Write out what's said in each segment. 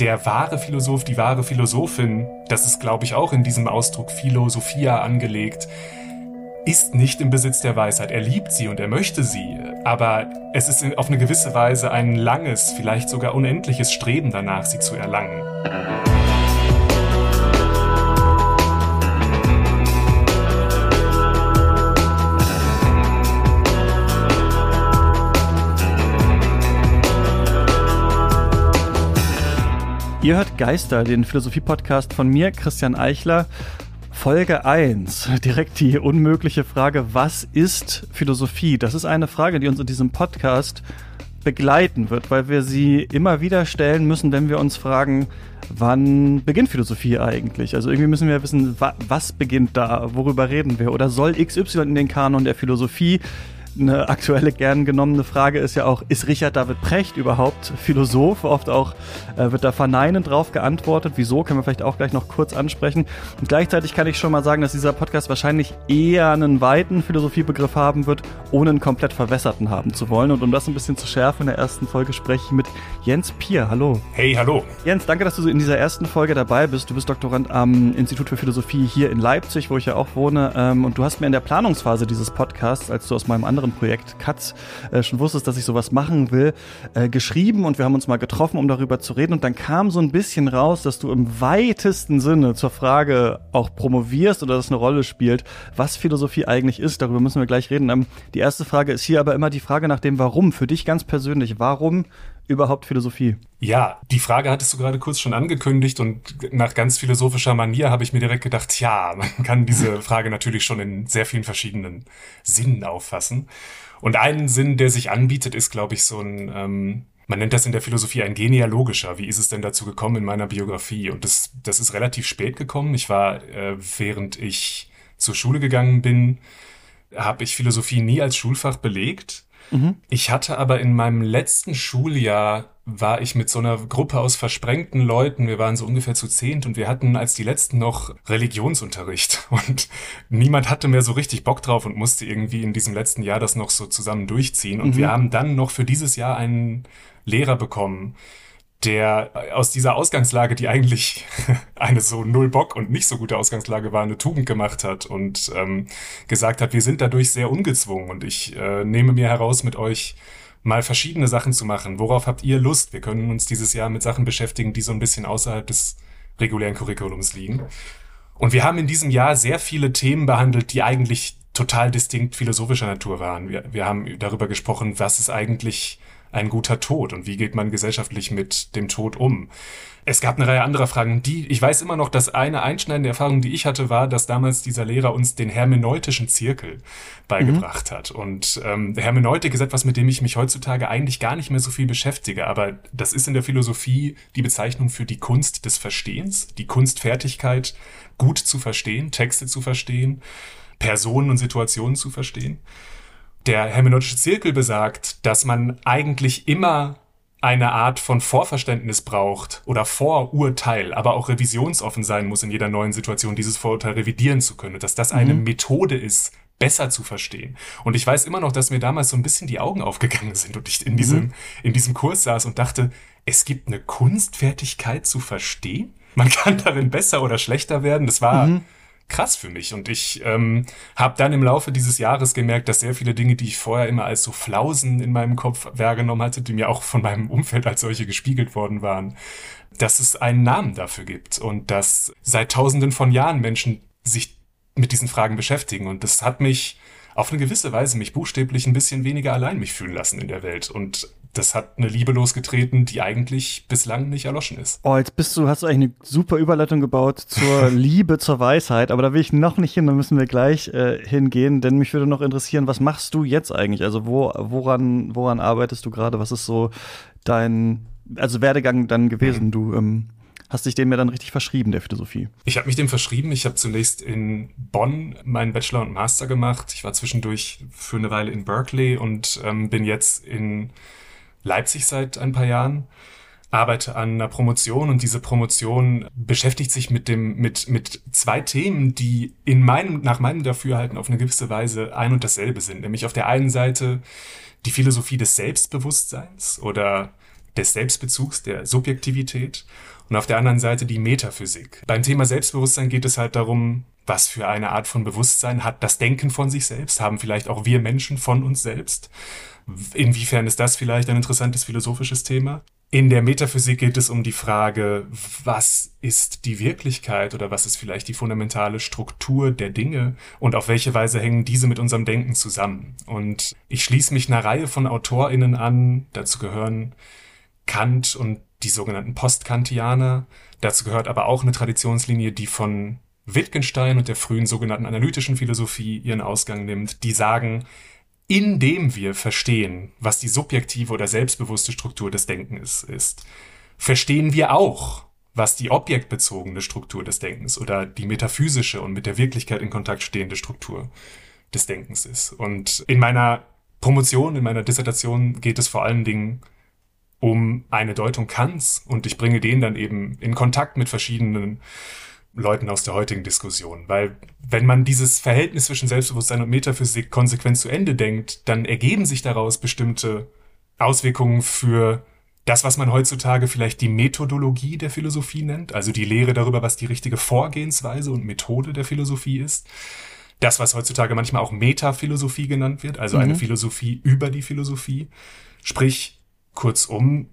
der wahre Philosoph, die wahre Philosophin, das ist, glaube ich, auch in diesem Ausdruck Philosophia angelegt, ist nicht im Besitz der Weisheit. Er liebt sie und er möchte sie, aber es ist auf eine gewisse Weise ein langes, vielleicht sogar unendliches Streben danach, sie zu erlangen. Ihr hört Geister, den Philosophie-Podcast von mir, Christian Eichler. Folge 1, direkt die unmögliche Frage, was ist Philosophie? Das ist eine Frage, die uns in diesem Podcast begleiten wird, weil wir sie immer wieder stellen müssen, wenn wir uns fragen, wann beginnt Philosophie eigentlich? Also irgendwie müssen wir wissen, was beginnt da, worüber reden wir? Oder soll XY in den Kanon der Philosophie? Eine aktuelle, gern genommene Frage ist ja auch, ist Richard David Precht überhaupt Philosoph? Oft auch äh, wird da verneinend drauf geantwortet. Wieso, können wir vielleicht auch gleich noch kurz ansprechen. Und gleichzeitig kann ich schon mal sagen, dass dieser Podcast wahrscheinlich eher einen weiten Philosophiebegriff haben wird, ohne einen komplett verwässerten haben zu wollen. Und um das ein bisschen zu schärfen, in der ersten Folge spreche ich mit Jens Pier. Hallo. Hey, hallo. Jens, danke, dass du in dieser ersten Folge dabei bist. Du bist Doktorand am Institut für Philosophie hier in Leipzig, wo ich ja auch wohne. Ähm, und du hast mir in der Planungsphase dieses Podcasts, als du aus meinem anderen Projekt Katz äh, schon wusstest, dass ich sowas machen will, äh, geschrieben und wir haben uns mal getroffen, um darüber zu reden. Und dann kam so ein bisschen raus, dass du im weitesten Sinne zur Frage auch promovierst oder das eine Rolle spielt, was Philosophie eigentlich ist. Darüber müssen wir gleich reden. Ähm, die erste Frage ist hier aber immer die Frage nach dem Warum. Für dich ganz persönlich, warum überhaupt Philosophie? Ja, die Frage hattest du gerade kurz schon angekündigt und nach ganz philosophischer Manier habe ich mir direkt gedacht, ja, man kann diese Frage natürlich schon in sehr vielen verschiedenen Sinnen auffassen. Und einen Sinn, der sich anbietet, ist, glaube ich, so ein, ähm, man nennt das in der Philosophie ein genealogischer. Wie ist es denn dazu gekommen in meiner Biografie? Und das, das ist relativ spät gekommen. Ich war, äh, während ich zur Schule gegangen bin, habe ich Philosophie nie als Schulfach belegt Mhm. Ich hatte aber in meinem letzten Schuljahr war ich mit so einer Gruppe aus versprengten Leuten, wir waren so ungefähr zu zehnt und wir hatten als die letzten noch Religionsunterricht und niemand hatte mehr so richtig Bock drauf und musste irgendwie in diesem letzten Jahr das noch so zusammen durchziehen und mhm. wir haben dann noch für dieses Jahr einen Lehrer bekommen, der aus dieser Ausgangslage, die eigentlich eine so null Bock und nicht so gute Ausgangslage war, eine Tugend gemacht hat und ähm, gesagt hat, wir sind dadurch sehr ungezwungen und ich äh, nehme mir heraus, mit euch mal verschiedene Sachen zu machen. Worauf habt ihr Lust? Wir können uns dieses Jahr mit Sachen beschäftigen, die so ein bisschen außerhalb des regulären Curriculums liegen. Und wir haben in diesem Jahr sehr viele Themen behandelt, die eigentlich total distinkt philosophischer Natur waren. Wir, wir haben darüber gesprochen, was ist eigentlich ein guter Tod und wie geht man gesellschaftlich mit dem Tod um? Es gab eine Reihe anderer Fragen, die, ich weiß immer noch, dass eine einschneidende Erfahrung, die ich hatte, war, dass damals dieser Lehrer uns den hermeneutischen Zirkel beigebracht mhm. hat. Und ähm, Hermeneutik ist etwas, mit dem ich mich heutzutage eigentlich gar nicht mehr so viel beschäftige, aber das ist in der Philosophie die Bezeichnung für die Kunst des Verstehens, die Kunstfertigkeit, gut zu verstehen, Texte zu verstehen, Personen und Situationen zu verstehen. Der hermeneutische Zirkel besagt, dass man eigentlich immer eine Art von Vorverständnis braucht oder Vorurteil, aber auch revisionsoffen sein muss in jeder neuen Situation, dieses Vorurteil revidieren zu können, dass das eine mhm. Methode ist, besser zu verstehen. Und ich weiß immer noch, dass mir damals so ein bisschen die Augen aufgegangen sind und ich in diesem, mhm. in diesem Kurs saß und dachte, es gibt eine Kunstfertigkeit zu verstehen? Man kann darin besser oder schlechter werden. Das war, mhm krass für mich. Und ich ähm, habe dann im Laufe dieses Jahres gemerkt, dass sehr viele Dinge, die ich vorher immer als so Flausen in meinem Kopf wahrgenommen hatte, die mir auch von meinem Umfeld als solche gespiegelt worden waren, dass es einen Namen dafür gibt und dass seit tausenden von Jahren Menschen sich mit diesen Fragen beschäftigen. Und das hat mich auf eine gewisse Weise mich buchstäblich ein bisschen weniger allein mich fühlen lassen in der Welt. Und das hat eine Liebe losgetreten, die eigentlich bislang nicht erloschen ist. Oh, jetzt bist du, hast du eigentlich eine super Überleitung gebaut zur Liebe, zur Weisheit, aber da will ich noch nicht hin, da müssen wir gleich äh, hingehen, denn mich würde noch interessieren, was machst du jetzt eigentlich? Also wo, woran, woran arbeitest du gerade? Was ist so dein, also Werdegang dann gewesen? Mhm. Du ähm, hast dich dem ja dann richtig verschrieben, der Philosophie. Ich habe mich dem verschrieben. Ich habe zunächst in Bonn meinen Bachelor und Master gemacht. Ich war zwischendurch für eine Weile in Berkeley und ähm, bin jetzt in Leipzig seit ein paar Jahren, arbeite an einer Promotion und diese Promotion beschäftigt sich mit dem, mit, mit zwei Themen, die in meinem, nach meinem Dafürhalten auf eine gewisse Weise ein und dasselbe sind. Nämlich auf der einen Seite die Philosophie des Selbstbewusstseins oder des Selbstbezugs, der Subjektivität und auf der anderen Seite die Metaphysik. Beim Thema Selbstbewusstsein geht es halt darum, was für eine Art von Bewusstsein hat das Denken von sich selbst, haben vielleicht auch wir Menschen von uns selbst. Inwiefern ist das vielleicht ein interessantes philosophisches Thema? In der Metaphysik geht es um die Frage, was ist die Wirklichkeit oder was ist vielleicht die fundamentale Struktur der Dinge und auf welche Weise hängen diese mit unserem Denken zusammen. Und ich schließe mich einer Reihe von AutorInnen an, dazu gehören Kant und die sogenannten Postkantianer, dazu gehört aber auch eine Traditionslinie, die von Wittgenstein und der frühen sogenannten analytischen Philosophie ihren Ausgang nimmt, die sagen, indem wir verstehen, was die subjektive oder selbstbewusste Struktur des Denkens ist, verstehen wir auch, was die objektbezogene Struktur des Denkens oder die metaphysische und mit der Wirklichkeit in Kontakt stehende Struktur des Denkens ist. Und in meiner Promotion, in meiner Dissertation geht es vor allen Dingen um eine Deutung Kants und ich bringe den dann eben in Kontakt mit verschiedenen Leuten aus der heutigen Diskussion. Weil wenn man dieses Verhältnis zwischen Selbstbewusstsein und Metaphysik konsequent zu Ende denkt, dann ergeben sich daraus bestimmte Auswirkungen für das, was man heutzutage vielleicht die Methodologie der Philosophie nennt, also die Lehre darüber, was die richtige Vorgehensweise und Methode der Philosophie ist. Das, was heutzutage manchmal auch Metaphilosophie genannt wird, also mhm. eine Philosophie über die Philosophie. Sprich, kurzum,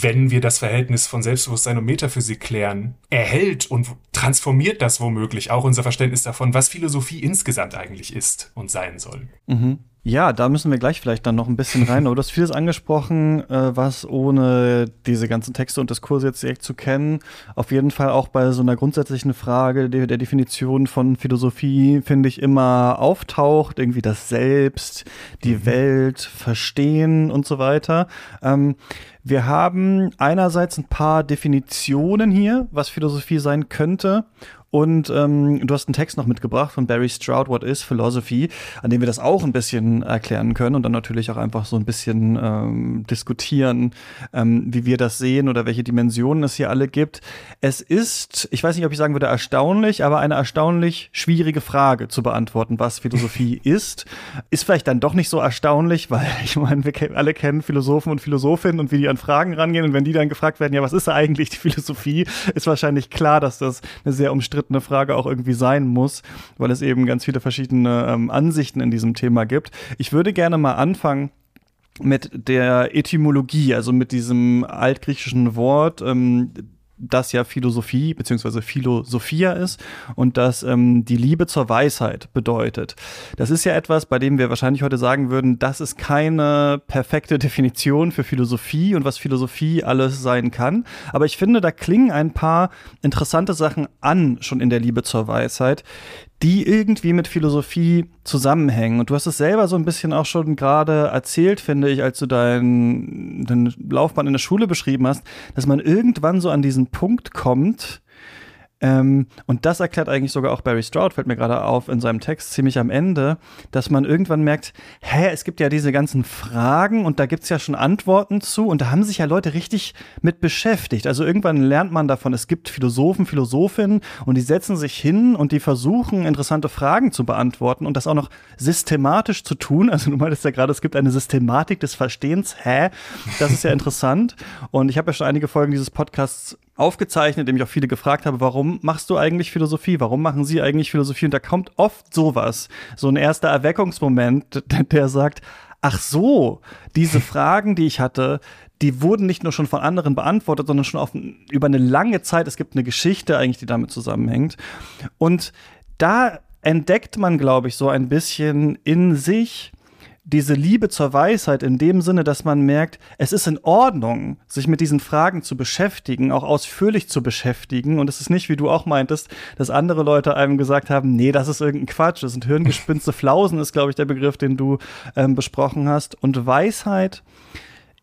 wenn wir das Verhältnis von Selbstbewusstsein und Metaphysik klären, erhält und transformiert das womöglich auch unser Verständnis davon, was Philosophie insgesamt eigentlich ist und sein soll. Mhm. Ja, da müssen wir gleich vielleicht dann noch ein bisschen rein. Aber du hast vieles angesprochen, äh, was ohne diese ganzen Texte und Diskurse jetzt direkt zu kennen, auf jeden Fall auch bei so einer grundsätzlichen Frage der, der Definition von Philosophie, finde ich, immer auftaucht. Irgendwie das Selbst, die mhm. Welt, Verstehen und so weiter. Ähm, wir haben einerseits ein paar Definitionen hier, was Philosophie sein könnte. Und ähm, du hast einen Text noch mitgebracht von Barry Stroud, What is Philosophy, an dem wir das auch ein bisschen erklären können und dann natürlich auch einfach so ein bisschen ähm, diskutieren, ähm, wie wir das sehen oder welche Dimensionen es hier alle gibt. Es ist, ich weiß nicht, ob ich sagen würde erstaunlich, aber eine erstaunlich schwierige Frage zu beantworten, was Philosophie ist. Ist vielleicht dann doch nicht so erstaunlich, weil ich meine, wir alle kennen Philosophen und Philosophinnen und wie die an Fragen rangehen und wenn die dann gefragt werden, ja, was ist eigentlich die Philosophie, ist wahrscheinlich klar, dass das eine sehr umstrittene umstrittene Frage auch irgendwie sein muss, weil es eben ganz viele verschiedene ähm, Ansichten in diesem Thema gibt. Ich würde gerne mal anfangen mit der Etymologie, also mit diesem altgriechischen Wort. Ähm, das ja Philosophie beziehungsweise Philosophia ist und das ähm, die Liebe zur Weisheit bedeutet. Das ist ja etwas, bei dem wir wahrscheinlich heute sagen würden, das ist keine perfekte Definition für Philosophie und was Philosophie alles sein kann. Aber ich finde, da klingen ein paar interessante Sachen an, schon in der Liebe zur Weisheit, die irgendwie mit Philosophie zusammenhängen. Und du hast es selber so ein bisschen auch schon gerade erzählt, finde ich, als du deinen dein Laufbahn in der Schule beschrieben hast, dass man irgendwann so an diesen Punkt kommt, ähm, und das erklärt eigentlich sogar auch Barry Stroud, fällt mir gerade auf in seinem Text ziemlich am Ende, dass man irgendwann merkt, hä, es gibt ja diese ganzen Fragen und da gibt's ja schon Antworten zu und da haben sich ja Leute richtig mit beschäftigt. Also irgendwann lernt man davon, es gibt Philosophen, Philosophinnen und die setzen sich hin und die versuchen, interessante Fragen zu beantworten und das auch noch systematisch zu tun. Also du meintest ja gerade, es gibt eine Systematik des Verstehens. Hä? Das ist ja interessant. Und ich habe ja schon einige Folgen dieses Podcasts aufgezeichnet, indem ich auch viele gefragt habe, warum machst du eigentlich Philosophie? Warum machen sie eigentlich Philosophie? Und da kommt oft sowas, so ein erster Erweckungsmoment, der sagt, ach so, diese Fragen, die ich hatte, die wurden nicht nur schon von anderen beantwortet, sondern schon auf, über eine lange Zeit. Es gibt eine Geschichte eigentlich, die damit zusammenhängt. Und da entdeckt man, glaube ich, so ein bisschen in sich, diese Liebe zur Weisheit in dem Sinne, dass man merkt, es ist in Ordnung, sich mit diesen Fragen zu beschäftigen, auch ausführlich zu beschäftigen. Und es ist nicht, wie du auch meintest, dass andere Leute einem gesagt haben, nee, das ist irgendein Quatsch, das sind Hirngespinste Flausen, ist, glaube ich, der Begriff, den du ähm, besprochen hast. Und Weisheit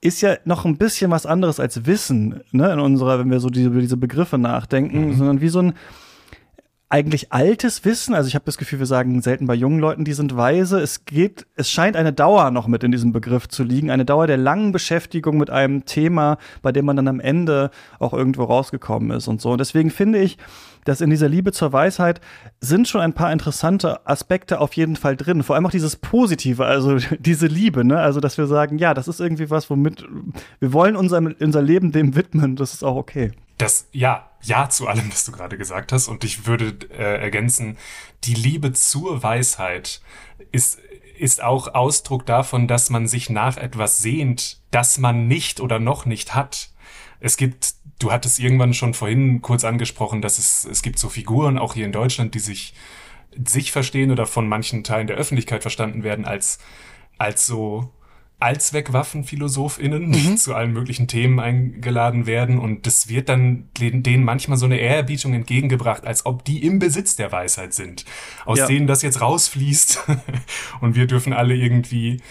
ist ja noch ein bisschen was anderes als Wissen, ne, in unserer, wenn wir so diese, über diese Begriffe nachdenken, mhm. sondern wie so ein eigentlich altes Wissen. Also ich habe das Gefühl, wir sagen selten bei jungen Leuten, die sind weise. Es geht, es scheint eine Dauer noch mit in diesem Begriff zu liegen, eine Dauer der langen Beschäftigung mit einem Thema, bei dem man dann am Ende auch irgendwo rausgekommen ist und so. Und deswegen finde ich, dass in dieser Liebe zur Weisheit sind schon ein paar interessante Aspekte auf jeden Fall drin. Vor allem auch dieses Positive, also diese Liebe, ne? Also, dass wir sagen, ja, das ist irgendwie was, womit wir wollen unser, unser Leben dem widmen. Das ist auch okay. Das, ja, ja zu allem, was du gerade gesagt hast. Und ich würde äh, ergänzen, die Liebe zur Weisheit ist, ist auch Ausdruck davon, dass man sich nach etwas sehnt, das man nicht oder noch nicht hat. Es gibt Du hattest irgendwann schon vorhin kurz angesprochen, dass es, es gibt so Figuren, auch hier in Deutschland, die sich, sich verstehen oder von manchen Teilen der Öffentlichkeit verstanden werden als, als so Allzweckwaffenphilosophinnen, die mhm. zu allen möglichen Themen eingeladen werden. Und das wird dann denen manchmal so eine Ehrerbietung entgegengebracht, als ob die im Besitz der Weisheit sind, aus ja. denen das jetzt rausfließt. und wir dürfen alle irgendwie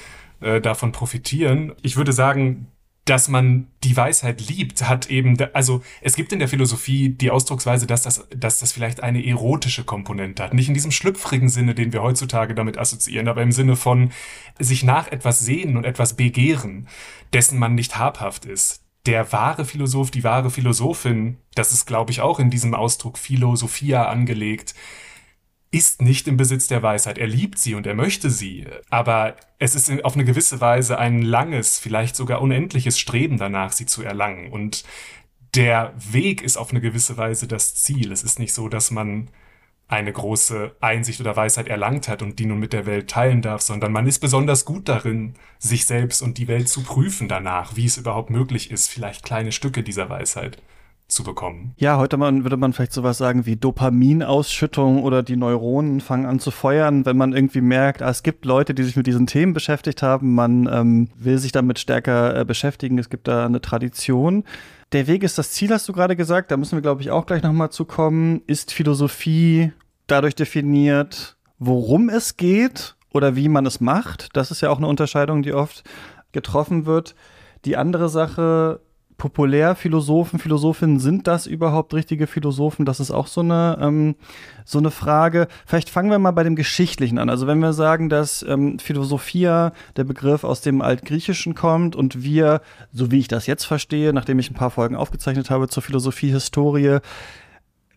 äh, davon profitieren. Ich würde sagen, dass man die Weisheit liebt, hat eben, also es gibt in der Philosophie die Ausdrucksweise, dass das, dass das vielleicht eine erotische Komponente hat. Nicht in diesem schlüpfrigen Sinne, den wir heutzutage damit assoziieren, aber im Sinne von sich nach etwas sehnen und etwas begehren, dessen man nicht habhaft ist. Der wahre Philosoph, die wahre Philosophin, das ist, glaube ich, auch in diesem Ausdruck Philosophia angelegt, ist nicht im Besitz der Weisheit. Er liebt sie und er möchte sie, aber es ist auf eine gewisse Weise ein langes, vielleicht sogar unendliches Streben danach, sie zu erlangen. Und der Weg ist auf eine gewisse Weise das Ziel. Es ist nicht so, dass man eine große Einsicht oder Weisheit erlangt hat und die nun mit der Welt teilen darf, sondern man ist besonders gut darin, sich selbst und die Welt zu prüfen danach, wie es überhaupt möglich ist, vielleicht kleine Stücke dieser Weisheit zu bekommen. Ja, heute man, würde man vielleicht sowas sagen wie Dopaminausschüttung oder die Neuronen fangen an zu feuern, wenn man irgendwie merkt, ah, es gibt Leute, die sich mit diesen Themen beschäftigt haben, man ähm, will sich damit stärker äh, beschäftigen, es gibt da eine Tradition. Der Weg ist das Ziel, hast du gerade gesagt, da müssen wir, glaube ich, auch gleich nochmal zu kommen. Ist Philosophie dadurch definiert, worum es geht oder wie man es macht? Das ist ja auch eine Unterscheidung, die oft getroffen wird. Die andere Sache Populärphilosophen, Philosophinnen, sind das überhaupt richtige Philosophen? Das ist auch so eine, ähm, so eine Frage. Vielleicht fangen wir mal bei dem Geschichtlichen an. Also wenn wir sagen, dass ähm, Philosophia, der Begriff aus dem Altgriechischen kommt und wir, so wie ich das jetzt verstehe, nachdem ich ein paar Folgen aufgezeichnet habe zur Philosophie-Historie,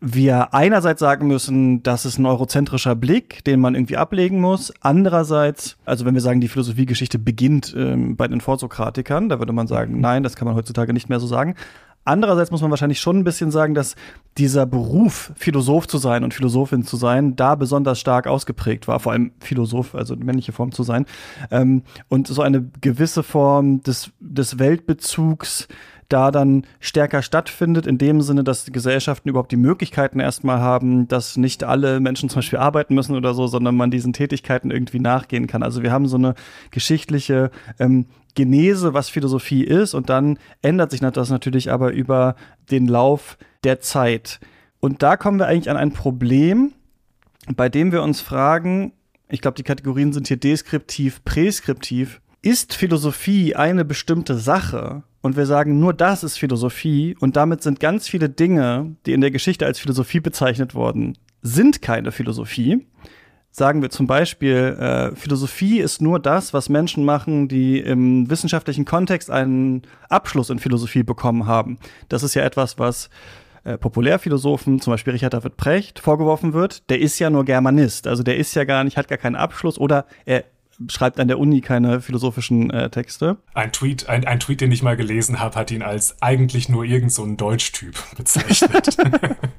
wir einerseits sagen müssen, das ist ein eurozentrischer Blick, den man irgendwie ablegen muss. Andererseits, also wenn wir sagen, die Philosophiegeschichte beginnt ähm, bei den Vorsokratikern, da würde man sagen, nein, das kann man heutzutage nicht mehr so sagen. Andererseits muss man wahrscheinlich schon ein bisschen sagen, dass dieser Beruf, Philosoph zu sein und Philosophin zu sein, da besonders stark ausgeprägt war, vor allem Philosoph, also männliche Form zu sein. Ähm, und so eine gewisse Form des, des Weltbezugs, da dann stärker stattfindet, in dem Sinne, dass die Gesellschaften überhaupt die Möglichkeiten erstmal haben, dass nicht alle Menschen zum Beispiel arbeiten müssen oder so, sondern man diesen Tätigkeiten irgendwie nachgehen kann. Also wir haben so eine geschichtliche ähm, Genese, was Philosophie ist, und dann ändert sich das natürlich aber über den Lauf der Zeit. Und da kommen wir eigentlich an ein Problem, bei dem wir uns fragen, ich glaube, die Kategorien sind hier deskriptiv, präskriptiv. Ist Philosophie eine bestimmte Sache? Und wir sagen, nur das ist Philosophie und damit sind ganz viele Dinge, die in der Geschichte als Philosophie bezeichnet wurden, sind keine Philosophie. Sagen wir zum Beispiel, äh, Philosophie ist nur das, was Menschen machen, die im wissenschaftlichen Kontext einen Abschluss in Philosophie bekommen haben. Das ist ja etwas, was äh, Populärphilosophen, zum Beispiel Richard David Precht, vorgeworfen wird. Der ist ja nur Germanist, also der ist ja gar nicht, hat gar keinen Abschluss oder er schreibt an der Uni keine philosophischen äh, Texte. Ein Tweet, ein, ein Tweet, den ich mal gelesen habe, hat ihn als eigentlich nur irgend so ein Deutschtyp bezeichnet.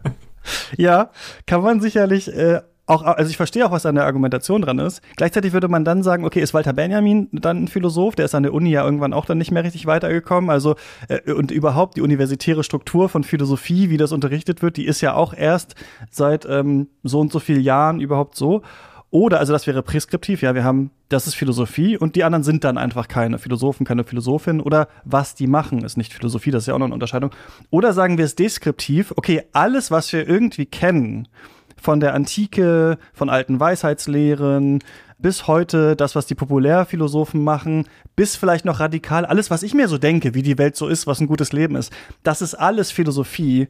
ja, kann man sicherlich äh, auch, also ich verstehe auch, was an der Argumentation dran ist. Gleichzeitig würde man dann sagen, okay, ist Walter Benjamin dann ein Philosoph? Der ist an der Uni ja irgendwann auch dann nicht mehr richtig weitergekommen. Also, äh, und überhaupt die universitäre Struktur von Philosophie, wie das unterrichtet wird, die ist ja auch erst seit ähm, so und so vielen Jahren überhaupt so. Oder, also das wäre preskriptiv, ja, wir haben, das ist Philosophie und die anderen sind dann einfach keine Philosophen, keine Philosophin oder was die machen, ist nicht Philosophie, das ist ja auch noch eine Unterscheidung. Oder sagen wir es deskriptiv, okay, alles, was wir irgendwie kennen, von der Antike, von alten Weisheitslehren, bis heute das, was die Populärphilosophen machen, bis vielleicht noch radikal, alles, was ich mir so denke, wie die Welt so ist, was ein gutes Leben ist, das ist alles Philosophie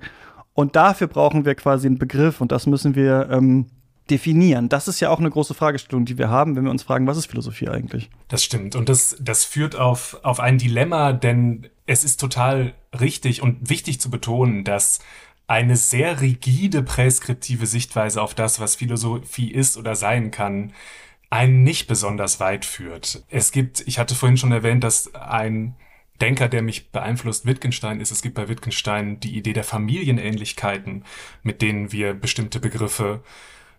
Und dafür brauchen wir quasi einen Begriff und das müssen wir ähm, definieren. Das ist ja auch eine große Fragestellung, die wir haben, wenn wir uns fragen, was ist Philosophie eigentlich? Das stimmt. Und das, das führt auf, auf ein Dilemma, denn es ist total richtig und wichtig zu betonen, dass eine sehr rigide präskriptive Sichtweise auf das, was Philosophie ist oder sein kann, einen nicht besonders weit führt. Es gibt, ich hatte vorhin schon erwähnt, dass ein Denker, der mich beeinflusst, Wittgenstein ist. Es gibt bei Wittgenstein die Idee der Familienähnlichkeiten, mit denen wir bestimmte Begriffe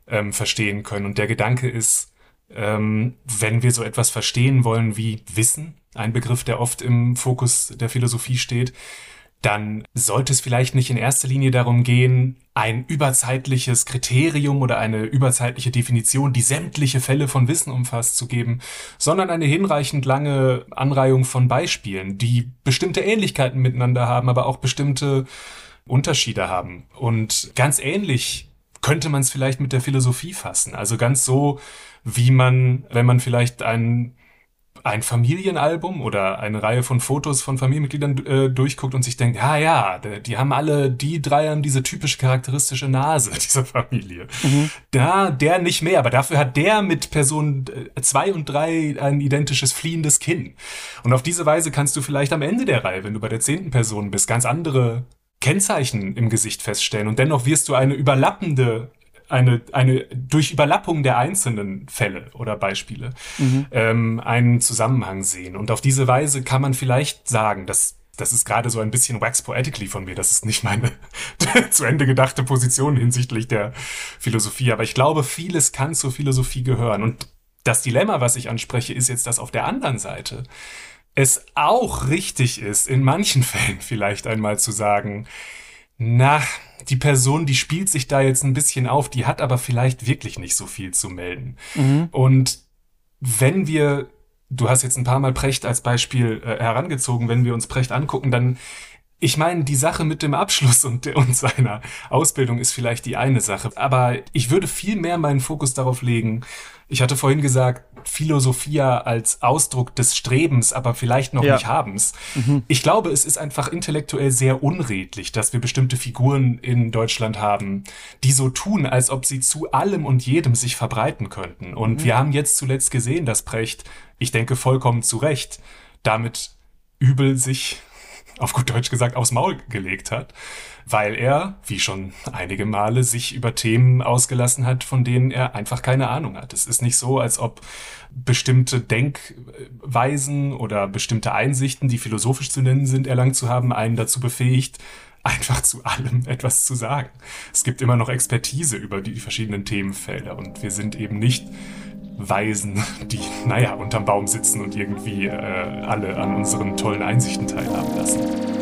ähm, verstehen können. Und der Gedanke ist, ähm, wenn wir so etwas verstehen wollen wie Wissen, ein Begriff, der oft im Fokus der Philosophie steht, dann sollte es vielleicht nicht in erster Linie darum gehen, ein überzeitliches Kriterium oder eine überzeitliche Definition, die sämtliche Fälle von Wissen umfasst, zu geben, sondern eine hinreichend lange Anreihung von Beispielen, die bestimmte Ähnlichkeiten miteinander haben, aber auch bestimmte Unterschiede haben. Und ganz ähnlich könnte man es vielleicht mit der Philosophie fassen. Also ganz so, wie man, wenn man vielleicht einen ein Familienalbum oder eine Reihe von Fotos von Familienmitgliedern äh, durchguckt und sich denkt, ja, ja, die haben alle, die drei haben diese typische charakteristische Nase dieser Familie. Mhm. Da, der nicht mehr, aber dafür hat der mit Person äh, zwei und drei ein identisches fliehendes Kinn. Und auf diese Weise kannst du vielleicht am Ende der Reihe, wenn du bei der zehnten Person bist, ganz andere Kennzeichen im Gesicht feststellen und dennoch wirst du eine überlappende eine, eine durch Überlappung der einzelnen Fälle oder Beispiele mhm. ähm, einen Zusammenhang sehen. Und auf diese Weise kann man vielleicht sagen, dass das ist gerade so ein bisschen wax poetically von mir. Das ist nicht meine zu Ende gedachte Position hinsichtlich der Philosophie. Aber ich glaube, vieles kann zur Philosophie gehören. Und das Dilemma, was ich anspreche, ist jetzt, dass auf der anderen Seite es auch richtig ist, in manchen Fällen vielleicht einmal zu sagen, na, die Person, die spielt sich da jetzt ein bisschen auf, die hat aber vielleicht wirklich nicht so viel zu melden. Mhm. Und wenn wir, du hast jetzt ein paar Mal Precht als Beispiel äh, herangezogen, wenn wir uns Precht angucken, dann ich meine, die Sache mit dem Abschluss und, und seiner Ausbildung ist vielleicht die eine Sache, aber ich würde viel mehr meinen Fokus darauf legen. Ich hatte vorhin gesagt, Philosophia als Ausdruck des Strebens, aber vielleicht noch ja. nicht Habens. Mhm. Ich glaube, es ist einfach intellektuell sehr unredlich, dass wir bestimmte Figuren in Deutschland haben, die so tun, als ob sie zu allem und jedem sich verbreiten könnten. Und mhm. wir haben jetzt zuletzt gesehen, dass Brecht, ich denke vollkommen zu Recht, damit übel sich auf gut Deutsch gesagt, aufs Maul gelegt hat, weil er, wie schon einige Male, sich über Themen ausgelassen hat, von denen er einfach keine Ahnung hat. Es ist nicht so, als ob bestimmte Denkweisen oder bestimmte Einsichten, die philosophisch zu nennen sind, erlangt zu haben, einen dazu befähigt, einfach zu allem etwas zu sagen. Es gibt immer noch Expertise über die verschiedenen Themenfelder und wir sind eben nicht Weisen, die, naja, unterm Baum sitzen und irgendwie äh, alle an unseren tollen Einsichten teilhaben lassen.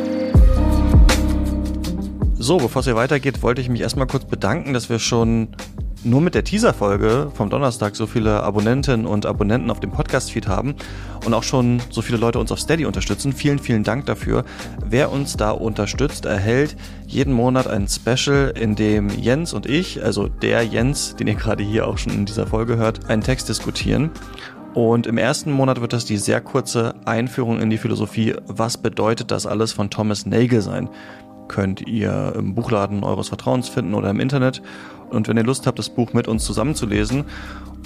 So, bevor es hier weitergeht, wollte ich mich erstmal kurz bedanken, dass wir schon nur mit der Teaser-Folge vom Donnerstag so viele Abonnentinnen und Abonnenten auf dem Podcast-Feed haben und auch schon so viele Leute uns auf Steady unterstützen. Vielen, vielen Dank dafür. Wer uns da unterstützt, erhält jeden Monat ein Special, in dem Jens und ich, also der Jens, den ihr gerade hier auch schon in dieser Folge hört, einen Text diskutieren. Und im ersten Monat wird das die sehr kurze Einführung in die Philosophie. Was bedeutet das alles von Thomas Nagel sein? Könnt ihr im Buchladen eures Vertrauens finden oder im Internet. Und wenn ihr Lust habt, das Buch mit uns zusammenzulesen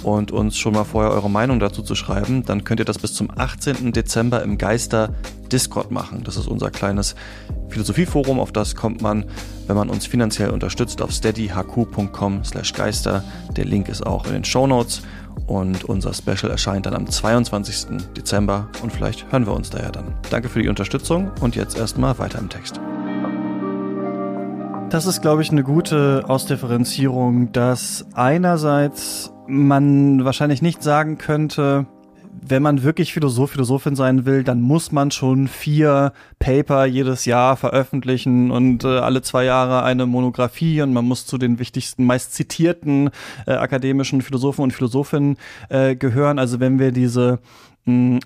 und uns schon mal vorher eure Meinung dazu zu schreiben, dann könnt ihr das bis zum 18. Dezember im Geister Discord machen. Das ist unser kleines Philosophieforum, auf das kommt man, wenn man uns finanziell unterstützt, auf steadyhq.com slash geister. Der Link ist auch in den Show Notes und unser Special erscheint dann am 22. Dezember und vielleicht hören wir uns da ja dann. Danke für die Unterstützung und jetzt erstmal weiter im Text das ist, glaube ich, eine gute Ausdifferenzierung, dass einerseits man wahrscheinlich nicht sagen könnte, wenn man wirklich Philosoph, Philosophin sein will, dann muss man schon vier Paper jedes Jahr veröffentlichen und äh, alle zwei Jahre eine Monographie und man muss zu den wichtigsten, meist zitierten äh, akademischen Philosophen und Philosophinnen äh, gehören. Also wenn wir diese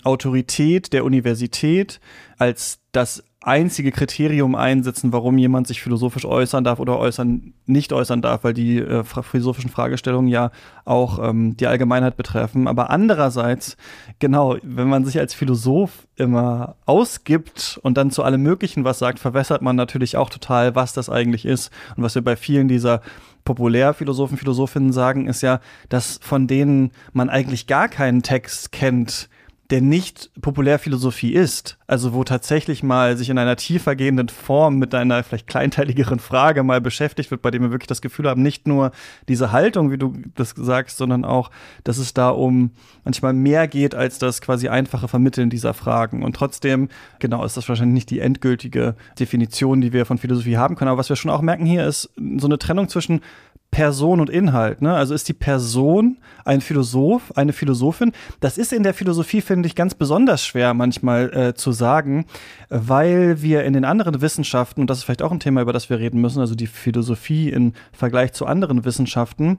Autorität der Universität als das einzige Kriterium einsetzen, warum jemand sich philosophisch äußern darf oder äußern nicht äußern darf, weil die äh, philosophischen Fragestellungen ja auch ähm, die Allgemeinheit betreffen. Aber andererseits, genau, wenn man sich als Philosoph immer ausgibt und dann zu allem Möglichen was sagt, verwässert man natürlich auch total, was das eigentlich ist. Und was wir bei vielen dieser Populärphilosophen, Philosophinnen sagen, ist ja, dass von denen man eigentlich gar keinen Text kennt, der nicht Populärphilosophie ist, also wo tatsächlich mal sich in einer tiefer gehenden Form mit einer vielleicht kleinteiligeren Frage mal beschäftigt wird, bei dem wir wirklich das Gefühl haben, nicht nur diese Haltung, wie du das sagst, sondern auch, dass es da um manchmal mehr geht als das quasi einfache Vermitteln dieser Fragen. Und trotzdem, genau, ist das wahrscheinlich nicht die endgültige Definition, die wir von Philosophie haben können. Aber was wir schon auch merken hier, ist so eine Trennung zwischen Person und Inhalt. Ne? Also ist die Person ein Philosoph, eine Philosophin? Das ist in der Philosophie, finde ich, ganz besonders schwer manchmal äh, zu sagen, weil wir in den anderen Wissenschaften, und das ist vielleicht auch ein Thema, über das wir reden müssen, also die Philosophie im Vergleich zu anderen Wissenschaften,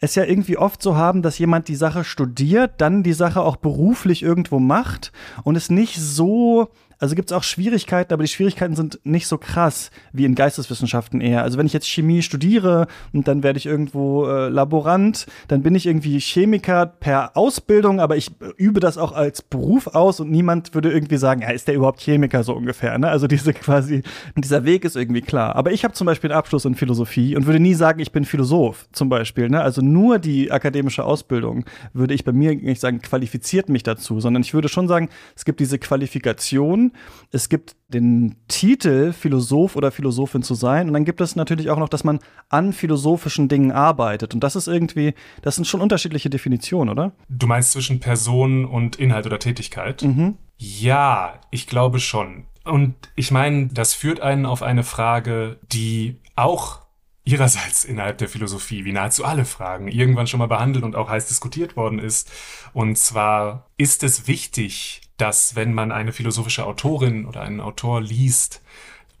es ja irgendwie oft so haben, dass jemand die Sache studiert, dann die Sache auch beruflich irgendwo macht und es nicht so also gibt es auch Schwierigkeiten, aber die Schwierigkeiten sind nicht so krass wie in Geisteswissenschaften eher. Also wenn ich jetzt Chemie studiere und dann werde ich irgendwo äh, Laborant, dann bin ich irgendwie Chemiker per Ausbildung, aber ich übe das auch als Beruf aus und niemand würde irgendwie sagen, ja, ist der überhaupt Chemiker so ungefähr. Ne? Also diese quasi, dieser Weg ist irgendwie klar. Aber ich habe zum Beispiel einen Abschluss in Philosophie und würde nie sagen, ich bin Philosoph zum Beispiel. Ne? Also nur die akademische Ausbildung würde ich bei mir nicht sagen, qualifiziert mich dazu, sondern ich würde schon sagen, es gibt diese Qualifikation es gibt den Titel, Philosoph oder Philosophin zu sein. Und dann gibt es natürlich auch noch, dass man an philosophischen Dingen arbeitet. Und das ist irgendwie, das sind schon unterschiedliche Definitionen, oder? Du meinst zwischen Person und Inhalt oder Tätigkeit? Mhm. Ja, ich glaube schon. Und ich meine, das führt einen auf eine Frage, die auch ihrerseits innerhalb der Philosophie, wie nahezu alle Fragen, irgendwann schon mal behandelt und auch heiß diskutiert worden ist. Und zwar, ist es wichtig, dass wenn man eine philosophische Autorin oder einen Autor liest,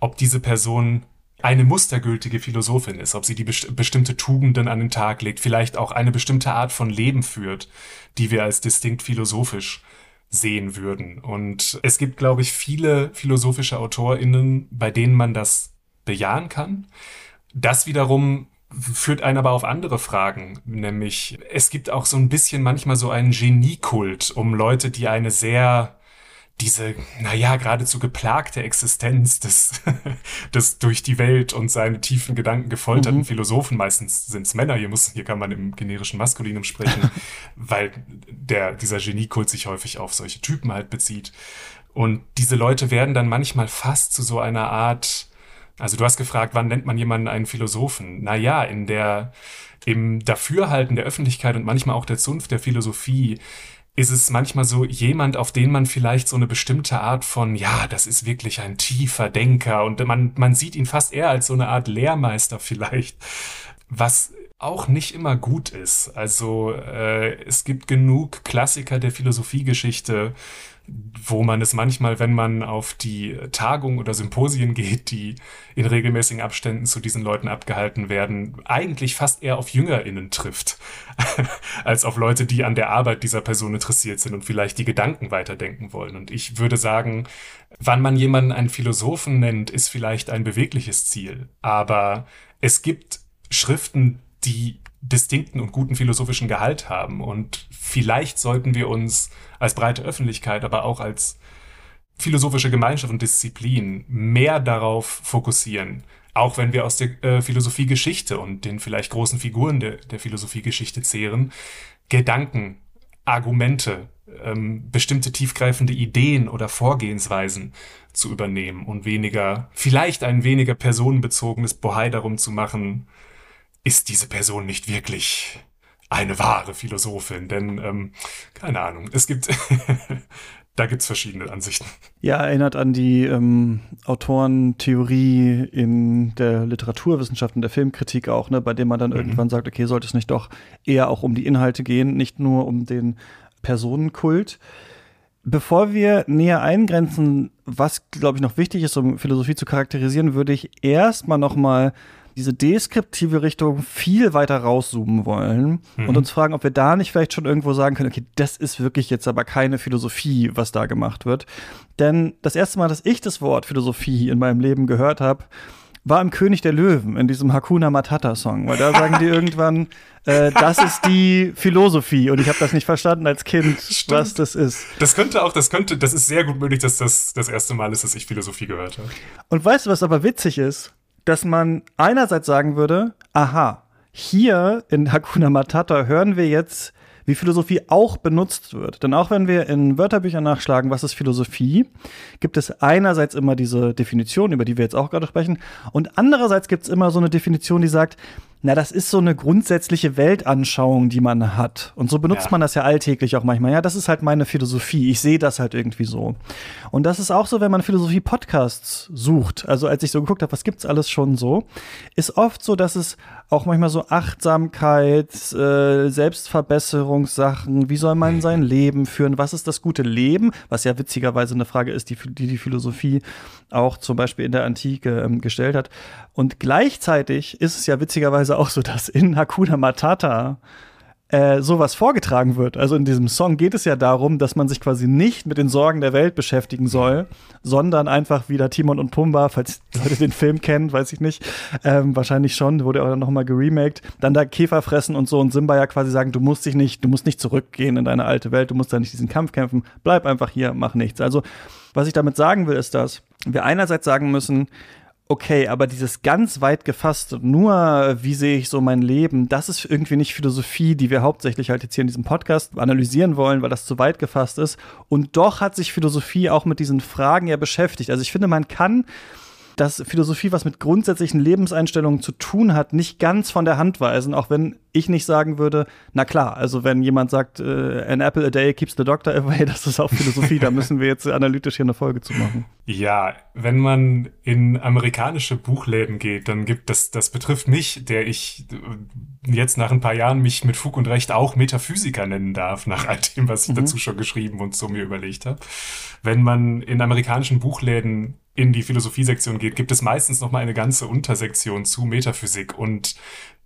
ob diese Person eine mustergültige Philosophin ist, ob sie die best bestimmte Tugenden an den Tag legt, vielleicht auch eine bestimmte Art von Leben führt, die wir als distinkt philosophisch sehen würden. Und es gibt, glaube ich, viele philosophische AutorInnen, bei denen man das bejahen kann. Das wiederum führt einen aber auf andere Fragen, nämlich es gibt auch so ein bisschen manchmal so einen Geniekult um Leute, die eine sehr diese, naja, geradezu geplagte Existenz des, des durch die Welt und seine tiefen Gedanken gefolterten mhm. Philosophen, meistens sind es Männer, hier muss, hier kann man im generischen Maskulinum sprechen, weil der, dieser Geniekult sich häufig auf solche Typen halt bezieht. Und diese Leute werden dann manchmal fast zu so einer Art, also du hast gefragt, wann nennt man jemanden einen Philosophen? Naja, in der, im Dafürhalten der Öffentlichkeit und manchmal auch der Zunft der Philosophie ist es manchmal so jemand, auf den man vielleicht so eine bestimmte Art von, ja, das ist wirklich ein tiefer Denker und man, man sieht ihn fast eher als so eine Art Lehrmeister vielleicht, was auch nicht immer gut ist. Also äh, es gibt genug Klassiker der Philosophiegeschichte, wo man es manchmal, wenn man auf die Tagung oder Symposien geht, die in regelmäßigen Abständen zu diesen Leuten abgehalten werden, eigentlich fast eher auf JüngerInnen trifft, als auf Leute, die an der Arbeit dieser Person interessiert sind und vielleicht die Gedanken weiterdenken wollen. Und ich würde sagen, wann man jemanden einen Philosophen nennt, ist vielleicht ein bewegliches Ziel. Aber es gibt Schriften, die distinkten und guten philosophischen Gehalt haben. Und vielleicht sollten wir uns als breite Öffentlichkeit, aber auch als philosophische Gemeinschaft und Disziplin mehr darauf fokussieren, auch wenn wir aus der äh, Philosophiegeschichte und den vielleicht großen Figuren der, der Philosophiegeschichte zehren, Gedanken, Argumente, ähm, bestimmte tiefgreifende Ideen oder Vorgehensweisen zu übernehmen und weniger, vielleicht ein weniger personenbezogenes Bohai darum zu machen, ist diese Person nicht wirklich eine wahre Philosophin? Denn, ähm, keine Ahnung, es gibt, da gibt's verschiedene Ansichten. Ja, erinnert an die ähm, Autorentheorie in der Literaturwissenschaft und der Filmkritik auch, ne, bei dem man dann mhm. irgendwann sagt, okay, sollte es nicht doch eher auch um die Inhalte gehen, nicht nur um den Personenkult. Bevor wir näher eingrenzen, was, glaube ich, noch wichtig ist, um Philosophie zu charakterisieren, würde ich erstmal noch mal diese deskriptive Richtung viel weiter rauszoomen wollen mhm. und uns fragen, ob wir da nicht vielleicht schon irgendwo sagen können, okay, das ist wirklich jetzt aber keine Philosophie, was da gemacht wird. Denn das erste Mal, dass ich das Wort Philosophie in meinem Leben gehört habe, war im König der Löwen, in diesem Hakuna Matata-Song, weil da sagen die irgendwann, äh, das ist die Philosophie und ich habe das nicht verstanden als Kind, Stimmt. was das ist. Das könnte auch, das könnte, das ist sehr gut möglich, dass das das erste Mal ist, dass ich Philosophie gehört habe. Und weißt du, was aber witzig ist? Dass man einerseits sagen würde, aha, hier in Hakuna Matata hören wir jetzt wie Philosophie auch benutzt wird. Denn auch wenn wir in Wörterbüchern nachschlagen, was ist Philosophie, gibt es einerseits immer diese Definition, über die wir jetzt auch gerade sprechen, und andererseits gibt es immer so eine Definition, die sagt, na, das ist so eine grundsätzliche Weltanschauung, die man hat. Und so benutzt ja. man das ja alltäglich auch manchmal. Ja, das ist halt meine Philosophie. Ich sehe das halt irgendwie so. Und das ist auch so, wenn man Philosophie-Podcasts sucht. Also als ich so geguckt habe, was gibt's alles schon so, ist oft so, dass es auch manchmal so Achtsamkeit, äh, Selbstverbesserungssachen, wie soll man sein Leben führen, was ist das gute Leben, was ja witzigerweise eine Frage ist, die die, die Philosophie auch zum Beispiel in der Antike ähm, gestellt hat. Und gleichzeitig ist es ja witzigerweise auch so, dass in Hakuna Matata äh, sowas vorgetragen wird. Also in diesem Song geht es ja darum, dass man sich quasi nicht mit den Sorgen der Welt beschäftigen soll, sondern einfach wieder Timon und Pumba, falls Leute den Film kennen, weiß ich nicht, ähm, wahrscheinlich schon, wurde auch noch mal geremaked, dann da Käfer fressen und so und Simba ja quasi sagen, du musst dich nicht, du musst nicht zurückgehen in deine alte Welt, du musst da nicht diesen Kampf kämpfen, bleib einfach hier, mach nichts. Also was ich damit sagen will, ist, dass wir einerseits sagen müssen, okay, aber dieses ganz weit gefasst, nur wie sehe ich so mein Leben, das ist irgendwie nicht Philosophie, die wir hauptsächlich halt jetzt hier in diesem Podcast analysieren wollen, weil das zu weit gefasst ist. Und doch hat sich Philosophie auch mit diesen Fragen ja beschäftigt. Also ich finde, man kann dass Philosophie was mit grundsätzlichen Lebenseinstellungen zu tun hat, nicht ganz von der Hand weisen, auch wenn ich nicht sagen würde, na klar, also wenn jemand sagt, äh, an apple a day keeps the doctor away, das ist auch Philosophie, da müssen wir jetzt analytisch hier eine Folge zu machen. Ja, wenn man in amerikanische Buchläden geht, dann gibt das, das betrifft mich, der ich jetzt nach ein paar Jahren mich mit Fug und Recht auch Metaphysiker nennen darf, nach all dem, was ich mhm. dazu schon geschrieben und so mir überlegt habe. Wenn man in amerikanischen Buchläden in die Philosophiesektion geht, gibt es meistens noch mal eine ganze Untersektion zu Metaphysik und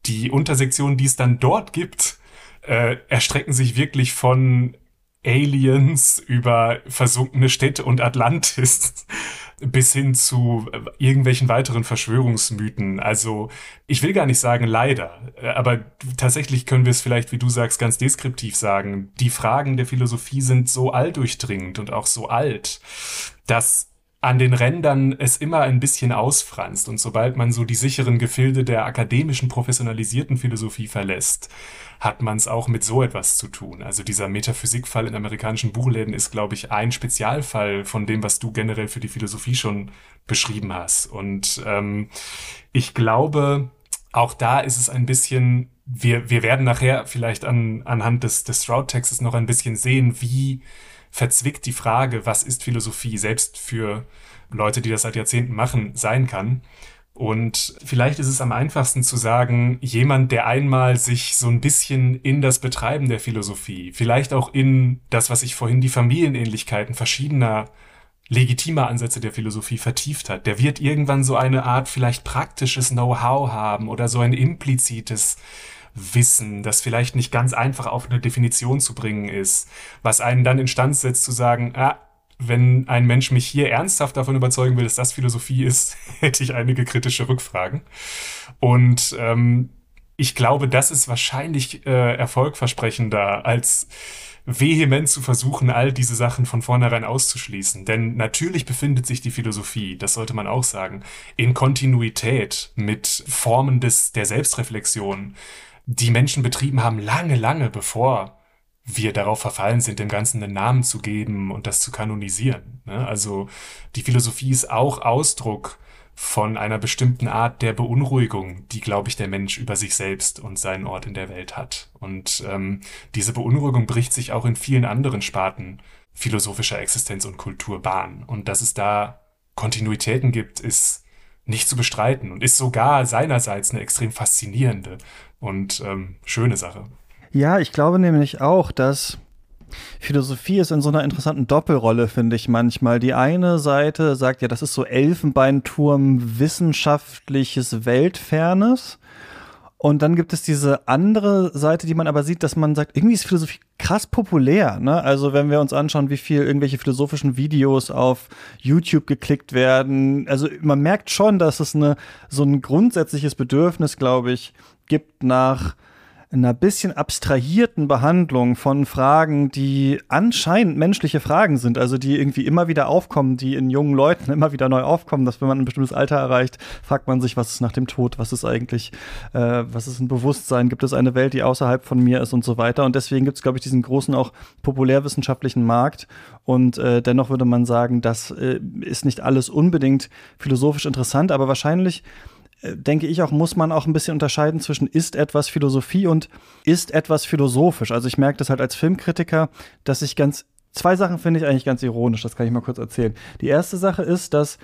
die Untersektionen, die es dann dort gibt, äh, erstrecken sich wirklich von Aliens über versunkene Städte und Atlantis bis hin zu äh, irgendwelchen weiteren Verschwörungsmythen. Also ich will gar nicht sagen leider, äh, aber tatsächlich können wir es vielleicht, wie du sagst, ganz deskriptiv sagen. Die Fragen der Philosophie sind so alldurchdringend und auch so alt, dass an den Rändern es immer ein bisschen ausfranst. Und sobald man so die sicheren Gefilde der akademischen, professionalisierten Philosophie verlässt, hat man es auch mit so etwas zu tun. Also dieser Metaphysikfall in amerikanischen Buchläden ist, glaube ich, ein Spezialfall von dem, was du generell für die Philosophie schon beschrieben hast. Und ähm, ich glaube, auch da ist es ein bisschen, wir, wir werden nachher vielleicht an, anhand des, des Stroud-Textes noch ein bisschen sehen, wie verzwickt die Frage, was ist Philosophie, selbst für Leute, die das seit Jahrzehnten machen, sein kann. Und vielleicht ist es am einfachsten zu sagen, jemand, der einmal sich so ein bisschen in das Betreiben der Philosophie, vielleicht auch in das, was ich vorhin die Familienähnlichkeiten verschiedener legitimer Ansätze der Philosophie vertieft hat, der wird irgendwann so eine Art vielleicht praktisches Know-how haben oder so ein implizites Wissen, das vielleicht nicht ganz einfach auf eine Definition zu bringen ist, was einen dann instand setzt zu sagen, ah, wenn ein Mensch mich hier ernsthaft davon überzeugen will, dass das Philosophie ist, hätte ich einige kritische Rückfragen. Und ähm, ich glaube, das ist wahrscheinlich äh, erfolgversprechender als vehement zu versuchen, all diese Sachen von vornherein auszuschließen. Denn natürlich befindet sich die Philosophie, das sollte man auch sagen, in Kontinuität mit Formen des, der Selbstreflexion, die Menschen betrieben haben, lange, lange bevor wir darauf verfallen sind, dem Ganzen einen Namen zu geben und das zu kanonisieren. Ne? Also die Philosophie ist auch Ausdruck von einer bestimmten Art der Beunruhigung, die, glaube ich, der Mensch über sich selbst und seinen Ort in der Welt hat. Und ähm, diese Beunruhigung bricht sich auch in vielen anderen Sparten philosophischer Existenz und Kultur Bahn. Und dass es da Kontinuitäten gibt, ist nicht zu bestreiten und ist sogar seinerseits eine extrem faszinierende und ähm, schöne Sache. Ja, ich glaube nämlich auch, dass Philosophie ist in so einer interessanten Doppelrolle, finde ich manchmal. Die eine Seite sagt ja, das ist so Elfenbeinturm wissenschaftliches Weltfernes. Und dann gibt es diese andere Seite, die man aber sieht, dass man sagt, irgendwie ist Philosophie krass populär. Ne? Also wenn wir uns anschauen, wie viel irgendwelche philosophischen Videos auf YouTube geklickt werden. Also man merkt schon, dass es eine, so ein grundsätzliches Bedürfnis, glaube ich, gibt nach einer bisschen abstrahierten Behandlung von Fragen, die anscheinend menschliche Fragen sind, also die irgendwie immer wieder aufkommen, die in jungen Leuten immer wieder neu aufkommen, dass wenn man ein bestimmtes Alter erreicht, fragt man sich, was ist nach dem Tod, was ist eigentlich, äh, was ist ein Bewusstsein, gibt es eine Welt, die außerhalb von mir ist und so weiter. Und deswegen gibt es, glaube ich, diesen großen auch populärwissenschaftlichen Markt. Und äh, dennoch würde man sagen, das äh, ist nicht alles unbedingt philosophisch interessant, aber wahrscheinlich denke ich auch, muss man auch ein bisschen unterscheiden zwischen ist etwas Philosophie und ist etwas philosophisch. Also ich merke das halt als Filmkritiker, dass ich ganz, zwei Sachen finde ich eigentlich ganz ironisch, das kann ich mal kurz erzählen. Die erste Sache ist, dass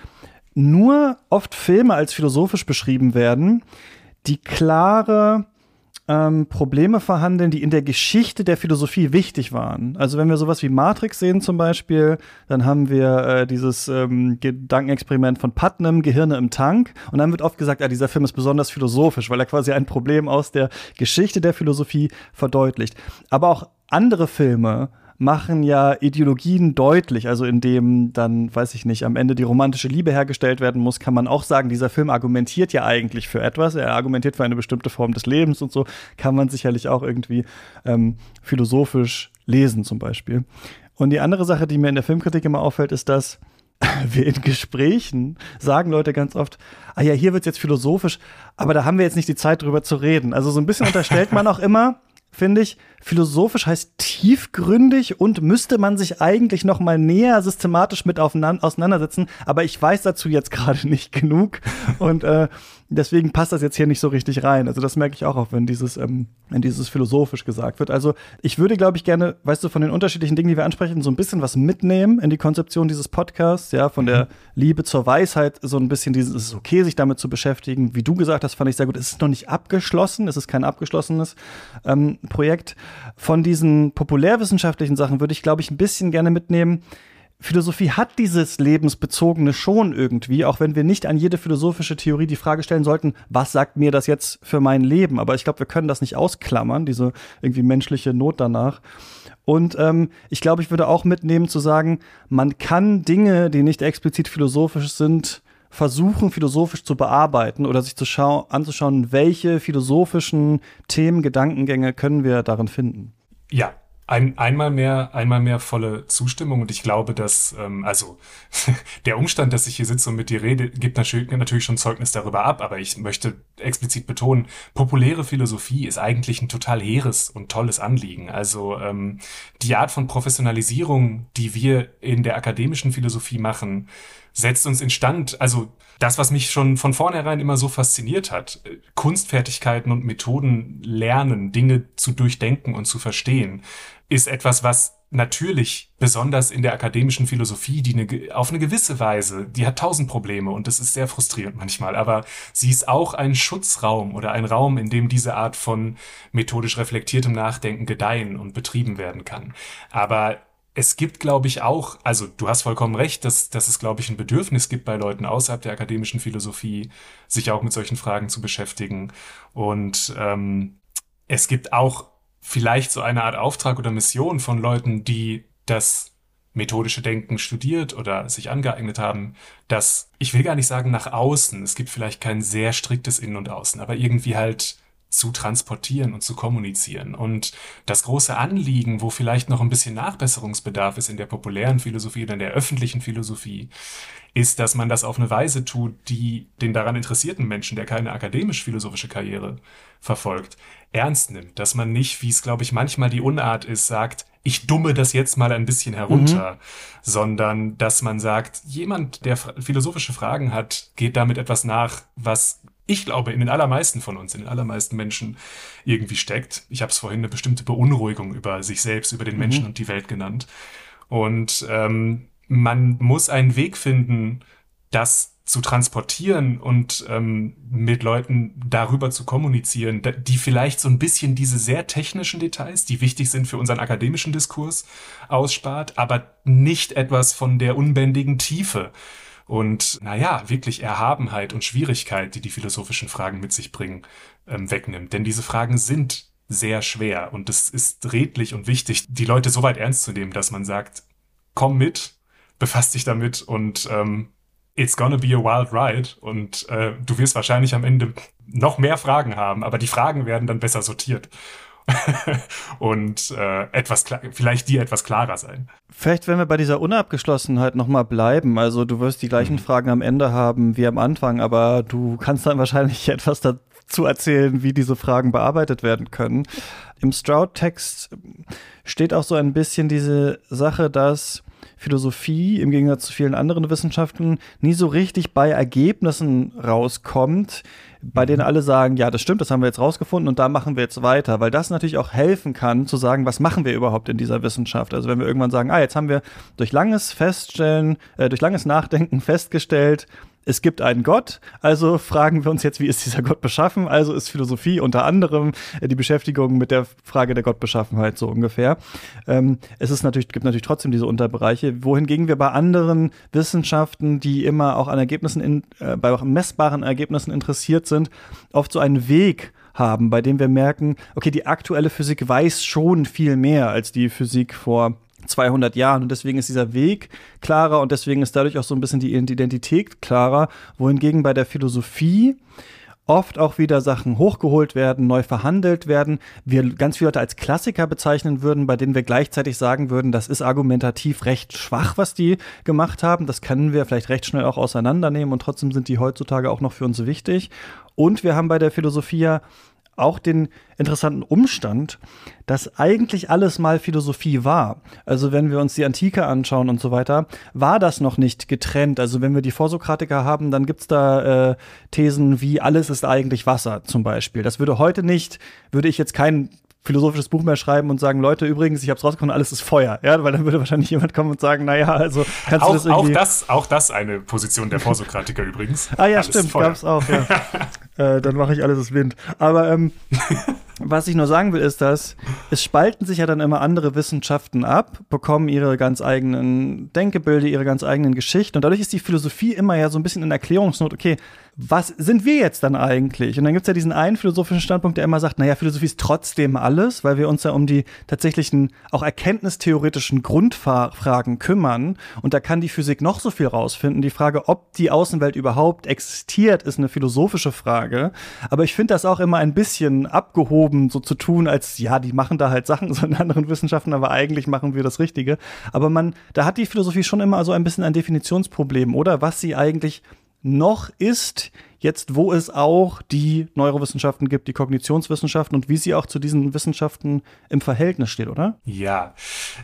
nur oft Filme als philosophisch beschrieben werden, die klare ähm, Probleme verhandeln, die in der Geschichte der Philosophie wichtig waren. Also wenn wir sowas wie Matrix sehen zum Beispiel, dann haben wir äh, dieses ähm, Gedankenexperiment von Putnam, Gehirne im Tank. Und dann wird oft gesagt, ja, dieser Film ist besonders philosophisch, weil er quasi ein Problem aus der Geschichte der Philosophie verdeutlicht. Aber auch andere Filme machen ja Ideologien deutlich. Also indem dann, weiß ich nicht, am Ende die romantische Liebe hergestellt werden muss, kann man auch sagen, dieser Film argumentiert ja eigentlich für etwas. Er argumentiert für eine bestimmte Form des Lebens und so kann man sicherlich auch irgendwie ähm, philosophisch lesen zum Beispiel. Und die andere Sache, die mir in der Filmkritik immer auffällt, ist, dass wir in Gesprächen sagen Leute ganz oft, ah ja, hier wird's jetzt philosophisch, aber da haben wir jetzt nicht die Zeit drüber zu reden. Also so ein bisschen unterstellt man auch immer, finde ich, philosophisch heißt tiefgründig und müsste man sich eigentlich noch mal näher systematisch mit auseinandersetzen. Aber ich weiß dazu jetzt gerade nicht genug und äh, deswegen passt das jetzt hier nicht so richtig rein. Also das merke ich auch, auch wenn dieses, ähm, wenn dieses philosophisch gesagt wird. Also ich würde, glaube ich, gerne, weißt du, von den unterschiedlichen Dingen, die wir ansprechen, so ein bisschen was mitnehmen in die Konzeption dieses Podcasts, ja, von der mhm. Liebe zur Weisheit, so ein bisschen dieses, es ist okay, sich damit zu beschäftigen. Wie du gesagt hast, fand ich sehr gut. Es ist noch nicht abgeschlossen, es ist kein abgeschlossenes ähm, Projekt von diesen populärwissenschaftlichen Sachen würde ich, glaube ich, ein bisschen gerne mitnehmen. Philosophie hat dieses Lebensbezogene schon irgendwie, auch wenn wir nicht an jede philosophische Theorie die Frage stellen sollten, was sagt mir das jetzt für mein Leben? Aber ich glaube, wir können das nicht ausklammern, diese irgendwie menschliche Not danach. Und ähm, ich glaube, ich würde auch mitnehmen zu sagen, man kann Dinge, die nicht explizit philosophisch sind, versuchen, philosophisch zu bearbeiten oder sich zu anzuschauen, welche philosophischen Themen, Gedankengänge können wir darin finden. Ja, ein, einmal mehr, einmal mehr volle Zustimmung und ich glaube, dass ähm, also der Umstand, dass ich hier sitze und mit dir rede, gibt natürlich, natürlich schon Zeugnis darüber ab, aber ich möchte explizit betonen, populäre Philosophie ist eigentlich ein total hehres und tolles Anliegen. Also ähm, die Art von Professionalisierung, die wir in der akademischen Philosophie machen, setzt uns instand, also das, was mich schon von vornherein immer so fasziniert hat, Kunstfertigkeiten und Methoden lernen, Dinge zu durchdenken und zu verstehen, ist etwas, was natürlich besonders in der akademischen Philosophie, die eine, auf eine gewisse Weise, die hat tausend Probleme und das ist sehr frustrierend manchmal, aber sie ist auch ein Schutzraum oder ein Raum, in dem diese Art von methodisch reflektiertem Nachdenken gedeihen und betrieben werden kann. Aber es gibt, glaube ich, auch, also du hast vollkommen recht, dass, dass es, glaube ich, ein Bedürfnis gibt bei Leuten außerhalb der akademischen Philosophie, sich auch mit solchen Fragen zu beschäftigen. Und ähm, es gibt auch vielleicht so eine Art Auftrag oder Mission von Leuten, die das methodische Denken studiert oder sich angeeignet haben, dass, ich will gar nicht sagen nach außen, es gibt vielleicht kein sehr striktes Innen und Außen, aber irgendwie halt zu transportieren und zu kommunizieren. Und das große Anliegen, wo vielleicht noch ein bisschen Nachbesserungsbedarf ist in der populären Philosophie oder in der öffentlichen Philosophie, ist, dass man das auf eine Weise tut, die den daran interessierten Menschen, der keine akademisch-philosophische Karriere verfolgt, ernst nimmt. Dass man nicht, wie es, glaube ich, manchmal die Unart ist, sagt, ich dumme das jetzt mal ein bisschen herunter, mhm. sondern dass man sagt, jemand, der philosophische Fragen hat, geht damit etwas nach, was ich glaube, in den allermeisten von uns, in den allermeisten Menschen irgendwie steckt. Ich habe es vorhin eine bestimmte Beunruhigung über sich selbst, über den Menschen mhm. und die Welt genannt. Und ähm, man muss einen Weg finden, das zu transportieren und ähm, mit Leuten darüber zu kommunizieren, die vielleicht so ein bisschen diese sehr technischen Details, die wichtig sind für unseren akademischen Diskurs, ausspart, aber nicht etwas von der unbändigen Tiefe und, naja, wirklich Erhabenheit und Schwierigkeit, die die philosophischen Fragen mit sich bringen, ähm, wegnimmt. Denn diese Fragen sind sehr schwer und es ist redlich und wichtig, die Leute so weit ernst zu nehmen, dass man sagt, komm mit, befasst dich damit und ähm, it's gonna be a wild ride und äh, du wirst wahrscheinlich am Ende noch mehr Fragen haben, aber die Fragen werden dann besser sortiert. und äh, etwas vielleicht die etwas klarer sein. Vielleicht, wenn wir bei dieser Unabgeschlossenheit nochmal bleiben, also du wirst die gleichen mhm. Fragen am Ende haben wie am Anfang, aber du kannst dann wahrscheinlich etwas dazu erzählen, wie diese Fragen bearbeitet werden können. Im Stroud-Text steht auch so ein bisschen diese Sache, dass Philosophie im Gegensatz zu vielen anderen Wissenschaften nie so richtig bei Ergebnissen rauskommt, bei denen alle sagen, ja, das stimmt, das haben wir jetzt rausgefunden und da machen wir jetzt weiter, weil das natürlich auch helfen kann zu sagen, was machen wir überhaupt in dieser Wissenschaft? Also wenn wir irgendwann sagen, ah, jetzt haben wir durch langes Feststellen, äh, durch langes Nachdenken festgestellt, es gibt einen Gott, also fragen wir uns jetzt, wie ist dieser Gott beschaffen? Also ist Philosophie unter anderem äh, die Beschäftigung mit der Frage der Gottbeschaffenheit so ungefähr. Ähm, es ist natürlich, gibt natürlich trotzdem diese Unterbereiche, wohingegen wir bei anderen Wissenschaften, die immer auch an Ergebnissen, in, äh, bei auch messbaren Ergebnissen interessiert sind, oft so einen Weg haben, bei dem wir merken, okay, die aktuelle Physik weiß schon viel mehr als die Physik vor 200 Jahren. Und deswegen ist dieser Weg klarer und deswegen ist dadurch auch so ein bisschen die Identität klarer. Wohingegen bei der Philosophie oft auch wieder Sachen hochgeholt werden, neu verhandelt werden, wir ganz viele Leute als Klassiker bezeichnen würden, bei denen wir gleichzeitig sagen würden, das ist argumentativ recht schwach, was die gemacht haben. Das können wir vielleicht recht schnell auch auseinandernehmen und trotzdem sind die heutzutage auch noch für uns wichtig. Und wir haben bei der Philosophie ja auch den interessanten Umstand, dass eigentlich alles mal Philosophie war. Also wenn wir uns die Antike anschauen und so weiter, war das noch nicht getrennt. Also wenn wir die Vorsokratiker haben, dann gibt's da äh, Thesen wie alles ist eigentlich Wasser zum Beispiel. Das würde heute nicht, würde ich jetzt kein philosophisches Buch mehr schreiben und sagen, Leute, übrigens, ich habe es rausgefunden, alles ist Feuer. Ja, weil dann würde wahrscheinlich jemand kommen und sagen, naja, also kannst auch, du das irgendwie... Auch das, auch das eine Position der Vorsokratiker übrigens. Ah ja, alles stimmt, gab's auch, ja. äh, dann mache ich alles ist Wind. Aber ähm, was ich nur sagen will, ist, dass es spalten sich ja dann immer andere Wissenschaften ab, bekommen ihre ganz eigenen Denkebilder, ihre ganz eigenen Geschichten. Und dadurch ist die Philosophie immer ja so ein bisschen in Erklärungsnot, okay, was sind wir jetzt dann eigentlich? Und dann gibt's ja diesen einen philosophischen Standpunkt, der immer sagt, naja, Philosophie ist trotzdem alles, weil wir uns ja um die tatsächlichen, auch erkenntnistheoretischen Grundfragen kümmern. Und da kann die Physik noch so viel rausfinden. Die Frage, ob die Außenwelt überhaupt existiert, ist eine philosophische Frage. Aber ich finde das auch immer ein bisschen abgehoben, so zu tun, als ja, die machen da halt Sachen so in anderen Wissenschaften, aber eigentlich machen wir das Richtige. Aber man, da hat die Philosophie schon immer so ein bisschen ein Definitionsproblem, oder? Was sie eigentlich noch ist, jetzt wo es auch die Neurowissenschaften gibt, die Kognitionswissenschaften und wie sie auch zu diesen Wissenschaften im Verhältnis steht, oder? Ja,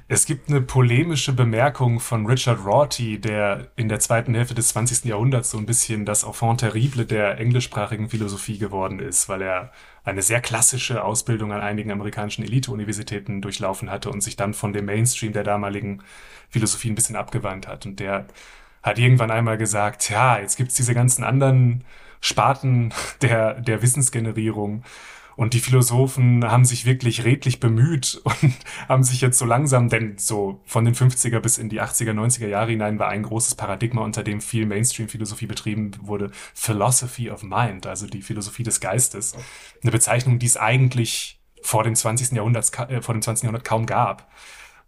es gibt eine polemische Bemerkung von Richard Rorty, der in der zweiten Hälfte des 20. Jahrhunderts so ein bisschen das Enfant terrible der englischsprachigen Philosophie geworden ist, weil er eine sehr klassische Ausbildung an einigen amerikanischen Elite-Universitäten durchlaufen hatte und sich dann von dem Mainstream der damaligen Philosophie ein bisschen abgewandt hat. Und der hat irgendwann einmal gesagt, ja, jetzt gibt's diese ganzen anderen Sparten der, der Wissensgenerierung. Und die Philosophen haben sich wirklich redlich bemüht und haben sich jetzt so langsam, denn so von den 50er bis in die 80er, 90er Jahre hinein war ein großes Paradigma, unter dem viel Mainstream-Philosophie betrieben wurde, Philosophy of Mind, also die Philosophie des Geistes. Eine Bezeichnung, die es eigentlich vor dem 20. Jahrhundert, äh, vor dem 20. Jahrhundert kaum gab.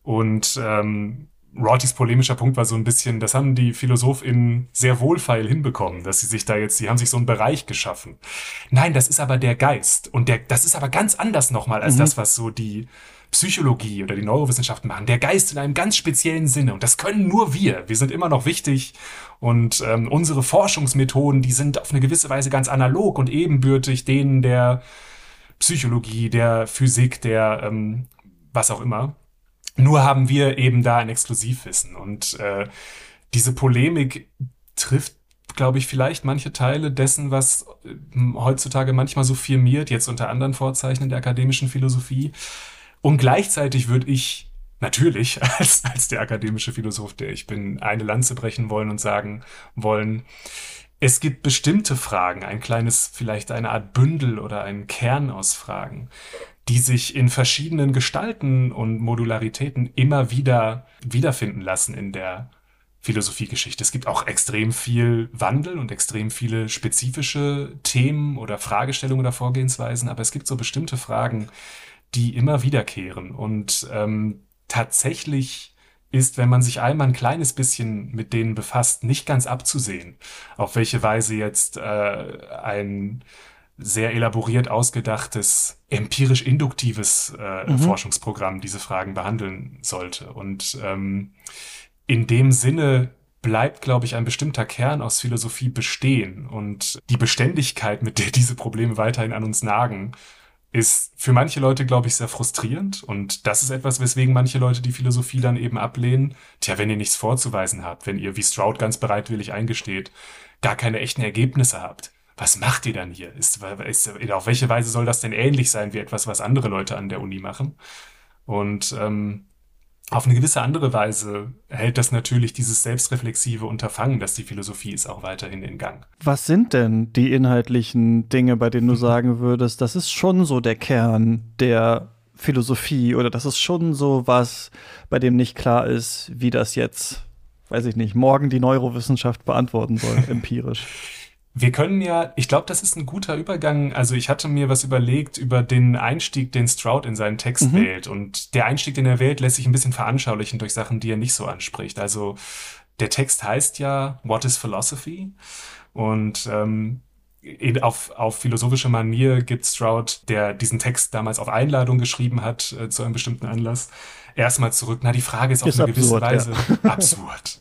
Und ähm, Rortys polemischer Punkt war so ein bisschen, das haben die PhilosophInnen sehr wohlfeil hinbekommen, dass sie sich da jetzt, sie haben sich so einen Bereich geschaffen. Nein, das ist aber der Geist. Und der, das ist aber ganz anders nochmal als mhm. das, was so die Psychologie oder die Neurowissenschaften machen. Der Geist in einem ganz speziellen Sinne. Und das können nur wir. Wir sind immer noch wichtig. Und ähm, unsere Forschungsmethoden, die sind auf eine gewisse Weise ganz analog und ebenbürtig denen der Psychologie, der Physik, der ähm, was auch immer. Nur haben wir eben da ein Exklusivwissen. Und äh, diese Polemik trifft, glaube ich, vielleicht manche Teile dessen, was äh, heutzutage manchmal so firmiert, jetzt unter anderen Vorzeichen der akademischen Philosophie. Und gleichzeitig würde ich natürlich als, als der akademische Philosoph, der ich bin, eine Lanze brechen wollen und sagen wollen, es gibt bestimmte Fragen, ein kleines, vielleicht eine Art Bündel oder ein Kern aus Fragen, die sich in verschiedenen Gestalten und Modularitäten immer wieder wiederfinden lassen in der Philosophiegeschichte. Es gibt auch extrem viel Wandel und extrem viele spezifische Themen oder Fragestellungen oder Vorgehensweisen, aber es gibt so bestimmte Fragen, die immer wiederkehren und ähm, tatsächlich ist, wenn man sich einmal ein kleines bisschen mit denen befasst, nicht ganz abzusehen, auf welche Weise jetzt äh, ein sehr elaboriert ausgedachtes, empirisch-induktives äh, mhm. Forschungsprogramm diese Fragen behandeln sollte. Und ähm, in dem Sinne bleibt, glaube ich, ein bestimmter Kern aus Philosophie bestehen. Und die Beständigkeit, mit der diese Probleme weiterhin an uns nagen, ist für manche Leute, glaube ich, sehr frustrierend. Und das ist etwas, weswegen manche Leute die Philosophie dann eben ablehnen. Tja, wenn ihr nichts vorzuweisen habt, wenn ihr, wie Stroud ganz bereitwillig eingesteht, gar keine echten Ergebnisse habt, was macht ihr dann hier? Ist, ist, auf welche Weise soll das denn ähnlich sein wie etwas, was andere Leute an der Uni machen? Und ähm, auf eine gewisse andere Weise hält das natürlich dieses selbstreflexive Unterfangen, dass die Philosophie ist, auch weiterhin in Gang. Was sind denn die inhaltlichen Dinge, bei denen du sagen würdest, das ist schon so der Kern der Philosophie oder das ist schon so was, bei dem nicht klar ist, wie das jetzt, weiß ich nicht, morgen die Neurowissenschaft beantworten soll, empirisch? Wir können ja, ich glaube, das ist ein guter Übergang. Also ich hatte mir was überlegt über den Einstieg, den Stroud in seinen Text mhm. wählt. Und der Einstieg, den er wählt, lässt sich ein bisschen veranschaulichen durch Sachen, die er nicht so anspricht. Also der Text heißt ja What is Philosophy? Und ähm, auf, auf philosophische Manier gibt Stroud, der diesen Text damals auf Einladung geschrieben hat äh, zu einem bestimmten Anlass, erstmal zurück. Na, die Frage ist auf ist eine absurd, gewisse Weise ja. absurd.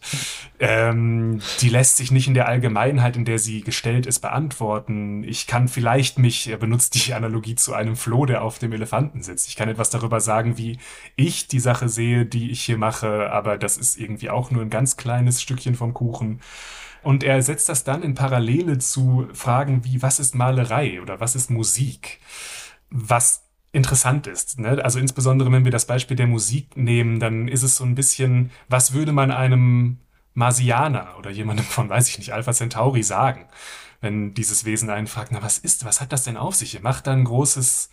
ähm, die lässt sich nicht in der Allgemeinheit, in der sie gestellt ist, beantworten. Ich kann vielleicht mich, er benutzt die Analogie zu einem Floh, der auf dem Elefanten sitzt. Ich kann etwas darüber sagen, wie ich die Sache sehe, die ich hier mache, aber das ist irgendwie auch nur ein ganz kleines Stückchen vom Kuchen. Und er setzt das dann in Parallele zu Fragen wie, was ist Malerei oder was ist Musik? Was interessant ist. Ne? Also insbesondere, wenn wir das Beispiel der Musik nehmen, dann ist es so ein bisschen, was würde man einem Marsianer oder jemandem von, weiß ich nicht, Alpha Centauri sagen, wenn dieses Wesen einen fragt, na was ist, was hat das denn auf sich? Ihr macht dann großes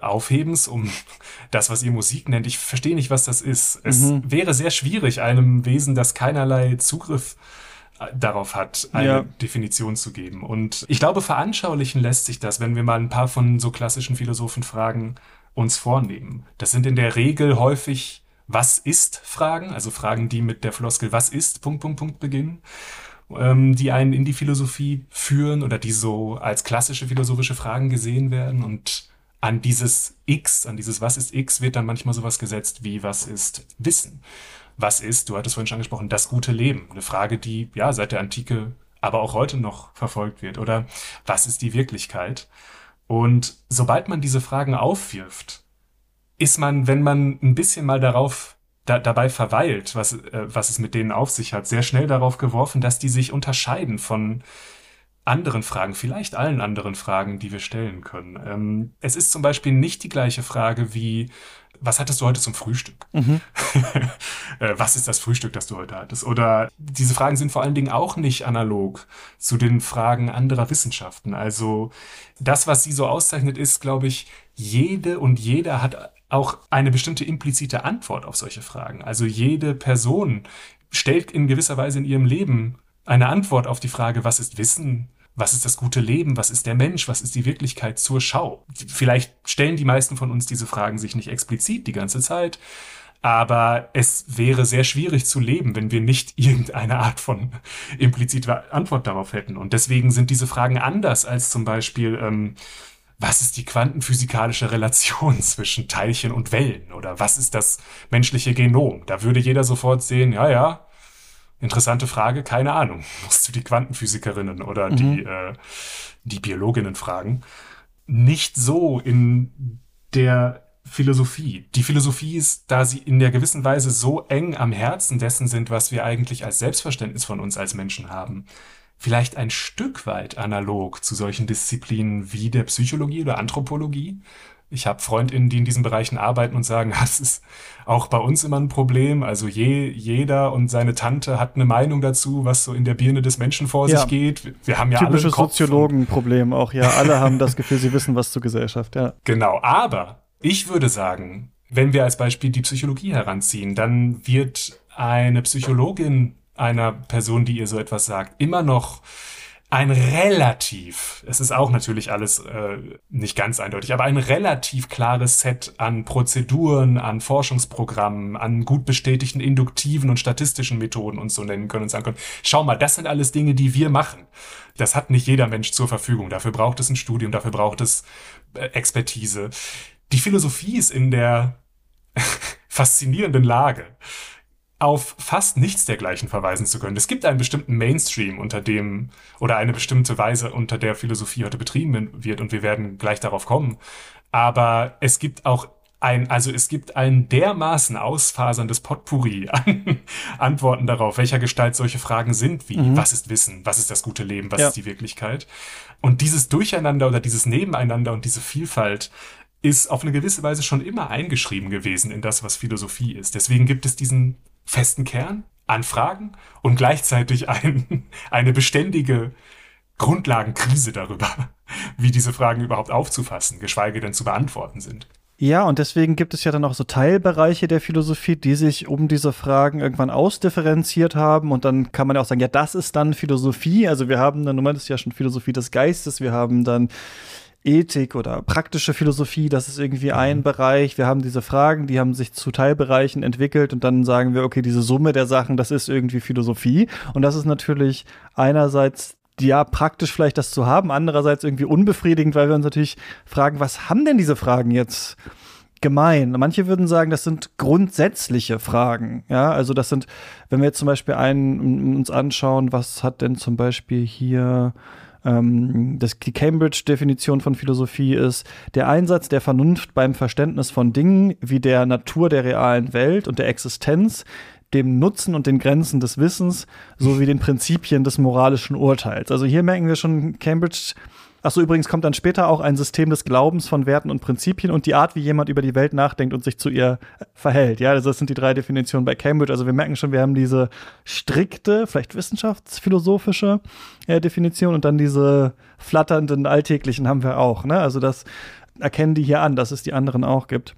Aufhebens um das, was ihr Musik nennt. Ich verstehe nicht, was das ist. Es mhm. wäre sehr schwierig, einem Wesen, das keinerlei Zugriff darauf hat, eine ja. Definition zu geben. Und ich glaube, veranschaulichen lässt sich das, wenn wir mal ein paar von so klassischen Philosophenfragen uns vornehmen. Das sind in der Regel häufig Was ist Fragen, also Fragen, die mit der Floskel Was ist Punkt, Punkt, Punkt beginnen, ähm, die einen in die Philosophie führen oder die so als klassische philosophische Fragen gesehen werden und an dieses X, an dieses Was ist X wird dann manchmal sowas gesetzt wie Was ist Wissen was ist, du hattest vorhin schon angesprochen, das gute Leben? Eine Frage, die ja seit der Antike, aber auch heute noch verfolgt wird. Oder was ist die Wirklichkeit? Und sobald man diese Fragen aufwirft, ist man, wenn man ein bisschen mal darauf da, dabei verweilt, was, äh, was es mit denen auf sich hat, sehr schnell darauf geworfen, dass die sich unterscheiden von anderen Fragen, vielleicht allen anderen Fragen, die wir stellen können. Ähm, es ist zum Beispiel nicht die gleiche Frage wie, was hattest du heute zum Frühstück? Mhm. Äh, was ist das Frühstück, das du heute hattest? Oder diese Fragen sind vor allen Dingen auch nicht analog zu den Fragen anderer Wissenschaften. Also das, was sie so auszeichnet, ist, glaube ich, jede und jeder hat auch eine bestimmte implizite Antwort auf solche Fragen. Also jede Person stellt in gewisser Weise in ihrem Leben eine Antwort auf die Frage, was ist Wissen? Was ist das gute Leben, was ist der Mensch, was ist die Wirklichkeit zur Schau. Vielleicht stellen die meisten von uns diese Fragen sich nicht explizit die ganze Zeit, aber es wäre sehr schwierig zu leben, wenn wir nicht irgendeine Art von impliziter Antwort darauf hätten. Und deswegen sind diese Fragen anders als zum Beispiel, ähm, was ist die quantenphysikalische Relation zwischen Teilchen und Wellen oder was ist das menschliche Genom? Da würde jeder sofort sehen, ja, ja, Interessante Frage, keine Ahnung. Musst du die Quantenphysikerinnen oder mhm. die, äh, die Biologinnen fragen. Nicht so in der Philosophie. Die Philosophie ist, da sie in der gewissen Weise so eng am Herzen dessen sind, was wir eigentlich als Selbstverständnis von uns als Menschen haben, vielleicht ein Stück weit analog zu solchen Disziplinen wie der Psychologie oder Anthropologie, Ich habe Freundinnen, die in diesen Bereichen arbeiten und sagen, das ist auch bei uns immer ein Problem. Also je, jeder und seine Tante hat eine Meinung dazu, was so in der Birne des Menschen vor ja. sich geht. Wir haben ja Typisches alle Soziologenproblem auch, ja. Alle haben das Gefühl, sie wissen was zur Gesellschaft, ja. Genau, aber ich würde sagen, wenn wir als Beispiel die Psychologie heranziehen, dann wird eine Psychologin einer Person, die ihr so etwas sagt, immer noch ein relativ, es ist auch natürlich alles äh, nicht ganz eindeutig, aber ein relativ klares Set an Prozeduren, an Forschungsprogrammen, an gut bestätigten induktiven und statistischen Methoden uns so nennen können und sagen können, schau mal, das sind alles Dinge, die wir machen. Das hat nicht jeder Mensch zur Verfügung. Dafür braucht es ein Studium, dafür braucht es äh, Expertise. Die Philosophie ist in der faszinierenden Lage, auf fast nichts dergleichen verweisen zu können. Es gibt einen bestimmten Mainstream, unter dem oder eine bestimmte Weise, unter der Philosophie heute betrieben wird, und wir werden gleich darauf kommen. Aber es gibt auch ein, also es gibt ein dermaßen ausfaserndes Potpourri an Antworten darauf, welcher Gestalt solche Fragen sind, wie mhm. was ist Wissen, was ist das gute Leben, was ja. ist die Wirklichkeit. Und dieses Durcheinander oder dieses Nebeneinander und diese Vielfalt ist auf eine gewisse Weise schon immer eingeschrieben gewesen in das, was Philosophie ist. Deswegen gibt es diesen festen Kern an Fragen und gleichzeitig ein, eine beständige Grundlagenkrise darüber, wie diese Fragen überhaupt aufzufassen, geschweige denn zu beantworten sind. Ja, und deswegen gibt es ja dann auch so Teilbereiche der Philosophie, die sich um diese Fragen irgendwann ausdifferenziert haben. Und dann kann man ja auch sagen, ja, das ist dann Philosophie. Also wir haben dann, du meintest ja schon Philosophie des Geistes, wir haben dann Ethik oder praktische Philosophie, das ist irgendwie ein mhm. Bereich. Wir haben diese Fragen, die haben sich zu Teilbereichen entwickelt und dann sagen wir, okay, diese Summe der Sachen, das ist irgendwie Philosophie. Und das ist natürlich einerseits ja, praktisch vielleicht das zu haben, andererseits irgendwie unbefriedigend, weil wir uns natürlich fragen, was haben denn diese Fragen jetzt gemein? Manche würden sagen, das sind grundsätzliche Fragen. Ja, also das sind, wenn wir jetzt zum Beispiel einen uns anschauen, was hat denn zum Beispiel hier ähm, das, die Cambridge-Definition von Philosophie ist der Einsatz der Vernunft beim Verständnis von Dingen wie der Natur der realen Welt und der Existenz, dem Nutzen und den Grenzen des Wissens sowie den Prinzipien des moralischen Urteils. Also hier merken wir schon, Cambridge Achso, übrigens kommt dann später auch ein System des Glaubens von Werten und Prinzipien und die Art, wie jemand über die Welt nachdenkt und sich zu ihr verhält. Ja, das sind die drei Definitionen bei Cambridge. Also wir merken schon, wir haben diese strikte, vielleicht wissenschaftsphilosophische äh, Definition und dann diese flatternden, alltäglichen haben wir auch. Ne? Also das erkennen die hier an, dass es die anderen auch gibt.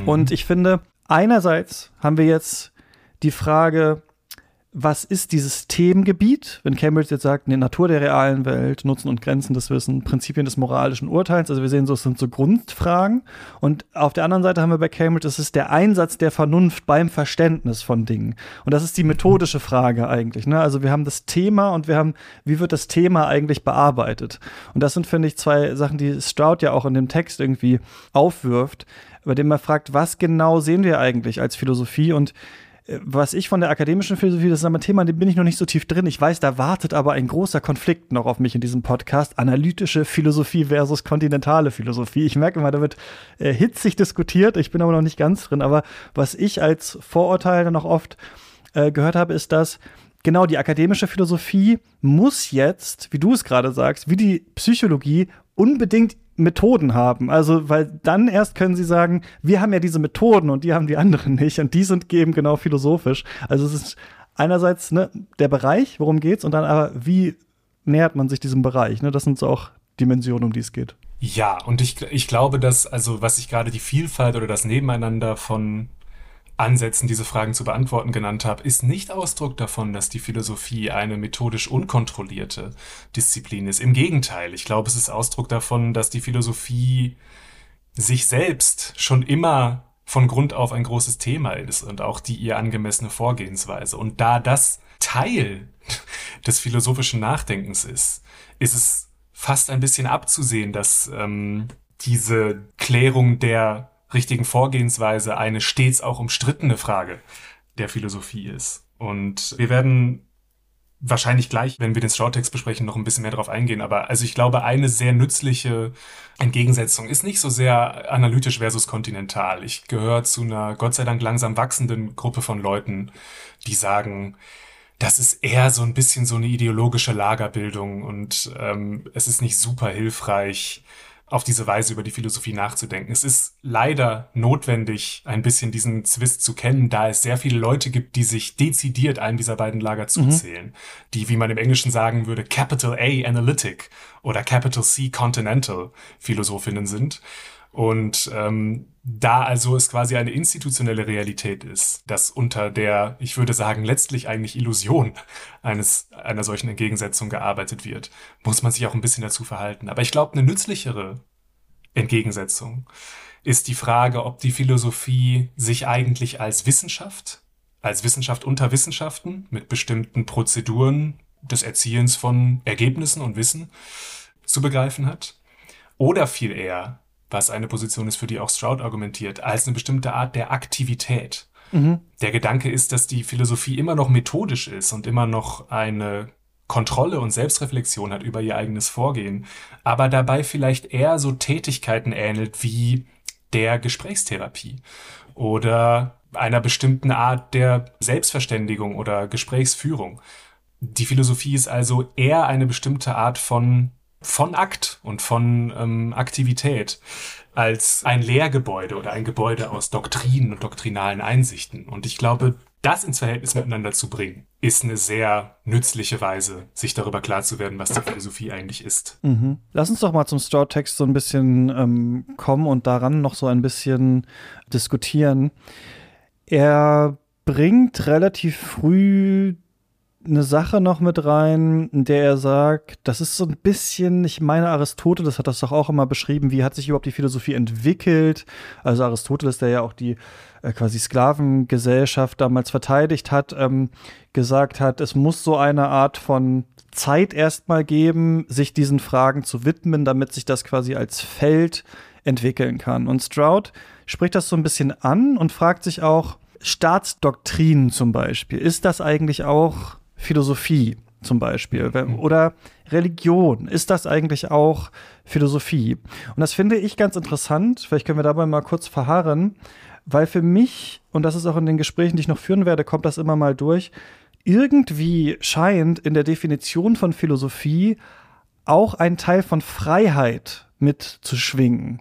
Mhm. Und ich finde, einerseits haben wir jetzt die Frage, was ist dieses Themengebiet, wenn Cambridge jetzt sagt, die Natur der realen Welt, Nutzen und Grenzen des Wissens, Prinzipien des moralischen Urteils, also wir sehen so, es sind so Grundfragen. Und auf der anderen Seite haben wir bei Cambridge, es ist der Einsatz der Vernunft beim Verständnis von Dingen. Und das ist die methodische Frage eigentlich, ne? also wir haben das Thema und wir haben, wie wird das Thema eigentlich bearbeitet? Und das sind, finde ich, zwei Sachen, die Stroud ja auch in dem Text irgendwie aufwirft, bei dem man fragt, was genau sehen wir eigentlich als Philosophie? Und was ich von der akademischen Philosophie, das ist ein Thema, in dem bin ich noch nicht so tief drin. Ich weiß, da wartet aber ein großer Konflikt noch auf mich in diesem Podcast. Analytische Philosophie versus kontinentale Philosophie. Ich merke immer, da wird äh, hitzig diskutiert. Ich bin aber noch nicht ganz drin. Aber was ich als Vorurteil auch oft äh, gehört habe, ist, dass genau die akademische Philosophie muss jetzt, wie du es gerade sagst, wie die Psychologie unbedingt Methoden haben. Also, weil dann erst können sie sagen, wir haben ja diese Methoden und die haben die anderen nicht und die sind eben genau philosophisch. Also es ist einerseits ne, der Bereich, worum geht's und dann aber, wie nähert man sich diesem Bereich? Ne? Das sind so auch Dimensionen, um die es geht. Ja, und ich, ich glaube, dass, also was ich gerade die Vielfalt oder das Nebeneinander von Ansätzen, diese Fragen zu beantworten genannt habe, ist nicht Ausdruck davon, dass die Philosophie eine methodisch unkontrollierte Disziplin ist. Im Gegenteil, ich glaube, es ist Ausdruck davon, dass die Philosophie sich selbst schon immer von Grund auf ein großes Thema ist und auch die ihr angemessene Vorgehensweise. Und da das Teil des philosophischen Nachdenkens ist, ist es fast ein bisschen abzusehen, dass ähm, diese Klärung der richtigen Vorgehensweise eine stets auch umstrittene Frage der Philosophie ist. Und wir werden wahrscheinlich gleich, wenn wir den Shorttext besprechen, noch ein bisschen mehr darauf eingehen. Aber also ich glaube, eine sehr nützliche Entgegensetzung ist nicht so sehr analytisch versus kontinental. Ich gehöre zu einer Gott sei Dank langsam wachsenden Gruppe von Leuten, die sagen, das ist eher so ein bisschen so eine ideologische Lagerbildung und ähm, es ist nicht super hilfreich, auf diese Weise über die Philosophie nachzudenken. Es ist leider notwendig, ein bisschen diesen Zwist zu kennen, da es sehr viele Leute gibt, die sich dezidiert einem dieser beiden Lager zuzählen. Mhm. Die, wie man im Englischen sagen würde, Capital A Analytic oder Capital C Continental Philosophinnen sind. Und ähm, da also es quasi eine institutionelle Realität ist, dass unter der, ich würde sagen, letztlich eigentlich Illusion eines einer solchen Entgegensetzung gearbeitet wird, muss man sich auch ein bisschen dazu verhalten. Aber ich glaube, eine nützlichere Entgegensetzung ist die Frage, ob die Philosophie sich eigentlich als Wissenschaft, als Wissenschaft unter Wissenschaften mit bestimmten Prozeduren des Erziehens von Ergebnissen und Wissen zu begreifen hat, oder viel eher was eine Position ist, für die auch Stroud argumentiert, als eine bestimmte Art der Aktivität. Mhm. Der Gedanke ist, dass die Philosophie immer noch methodisch ist und immer noch eine Kontrolle und Selbstreflexion hat über ihr eigenes Vorgehen, aber dabei vielleicht eher so Tätigkeiten ähnelt wie der Gesprächstherapie oder einer bestimmten Art der Selbstverständigung oder Gesprächsführung. Die Philosophie ist also eher eine bestimmte Art von von Akt und von ähm, Aktivität als ein Lehrgebäude oder ein Gebäude aus Doktrinen und doktrinalen Einsichten. Und ich glaube, das ins Verhältnis miteinander zu bringen, ist eine sehr nützliche Weise, sich darüber klar zu werden, was die Philosophie eigentlich ist. Mhm. Lass uns doch mal zum Stroud-Text so ein bisschen ähm, kommen und daran noch so ein bisschen diskutieren. Er bringt relativ früh eine Sache noch mit rein, in der er sagt, das ist so ein bisschen, ich meine, Aristoteles hat das doch auch immer beschrieben, wie hat sich überhaupt die Philosophie entwickelt. Also Aristoteles, der ja auch die äh, quasi Sklavengesellschaft damals verteidigt hat, ähm, gesagt hat, es muss so eine Art von Zeit erstmal geben, sich diesen Fragen zu widmen, damit sich das quasi als Feld entwickeln kann. Und Stroud spricht das so ein bisschen an und fragt sich auch, Staatsdoktrinen zum Beispiel, ist das eigentlich auch Philosophie zum Beispiel mhm. oder Religion. Ist das eigentlich auch Philosophie? Und das finde ich ganz interessant. Vielleicht können wir dabei mal kurz verharren, weil für mich, und das ist auch in den Gesprächen, die ich noch führen werde, kommt das immer mal durch, irgendwie scheint in der Definition von Philosophie auch ein Teil von Freiheit mitzuschwingen.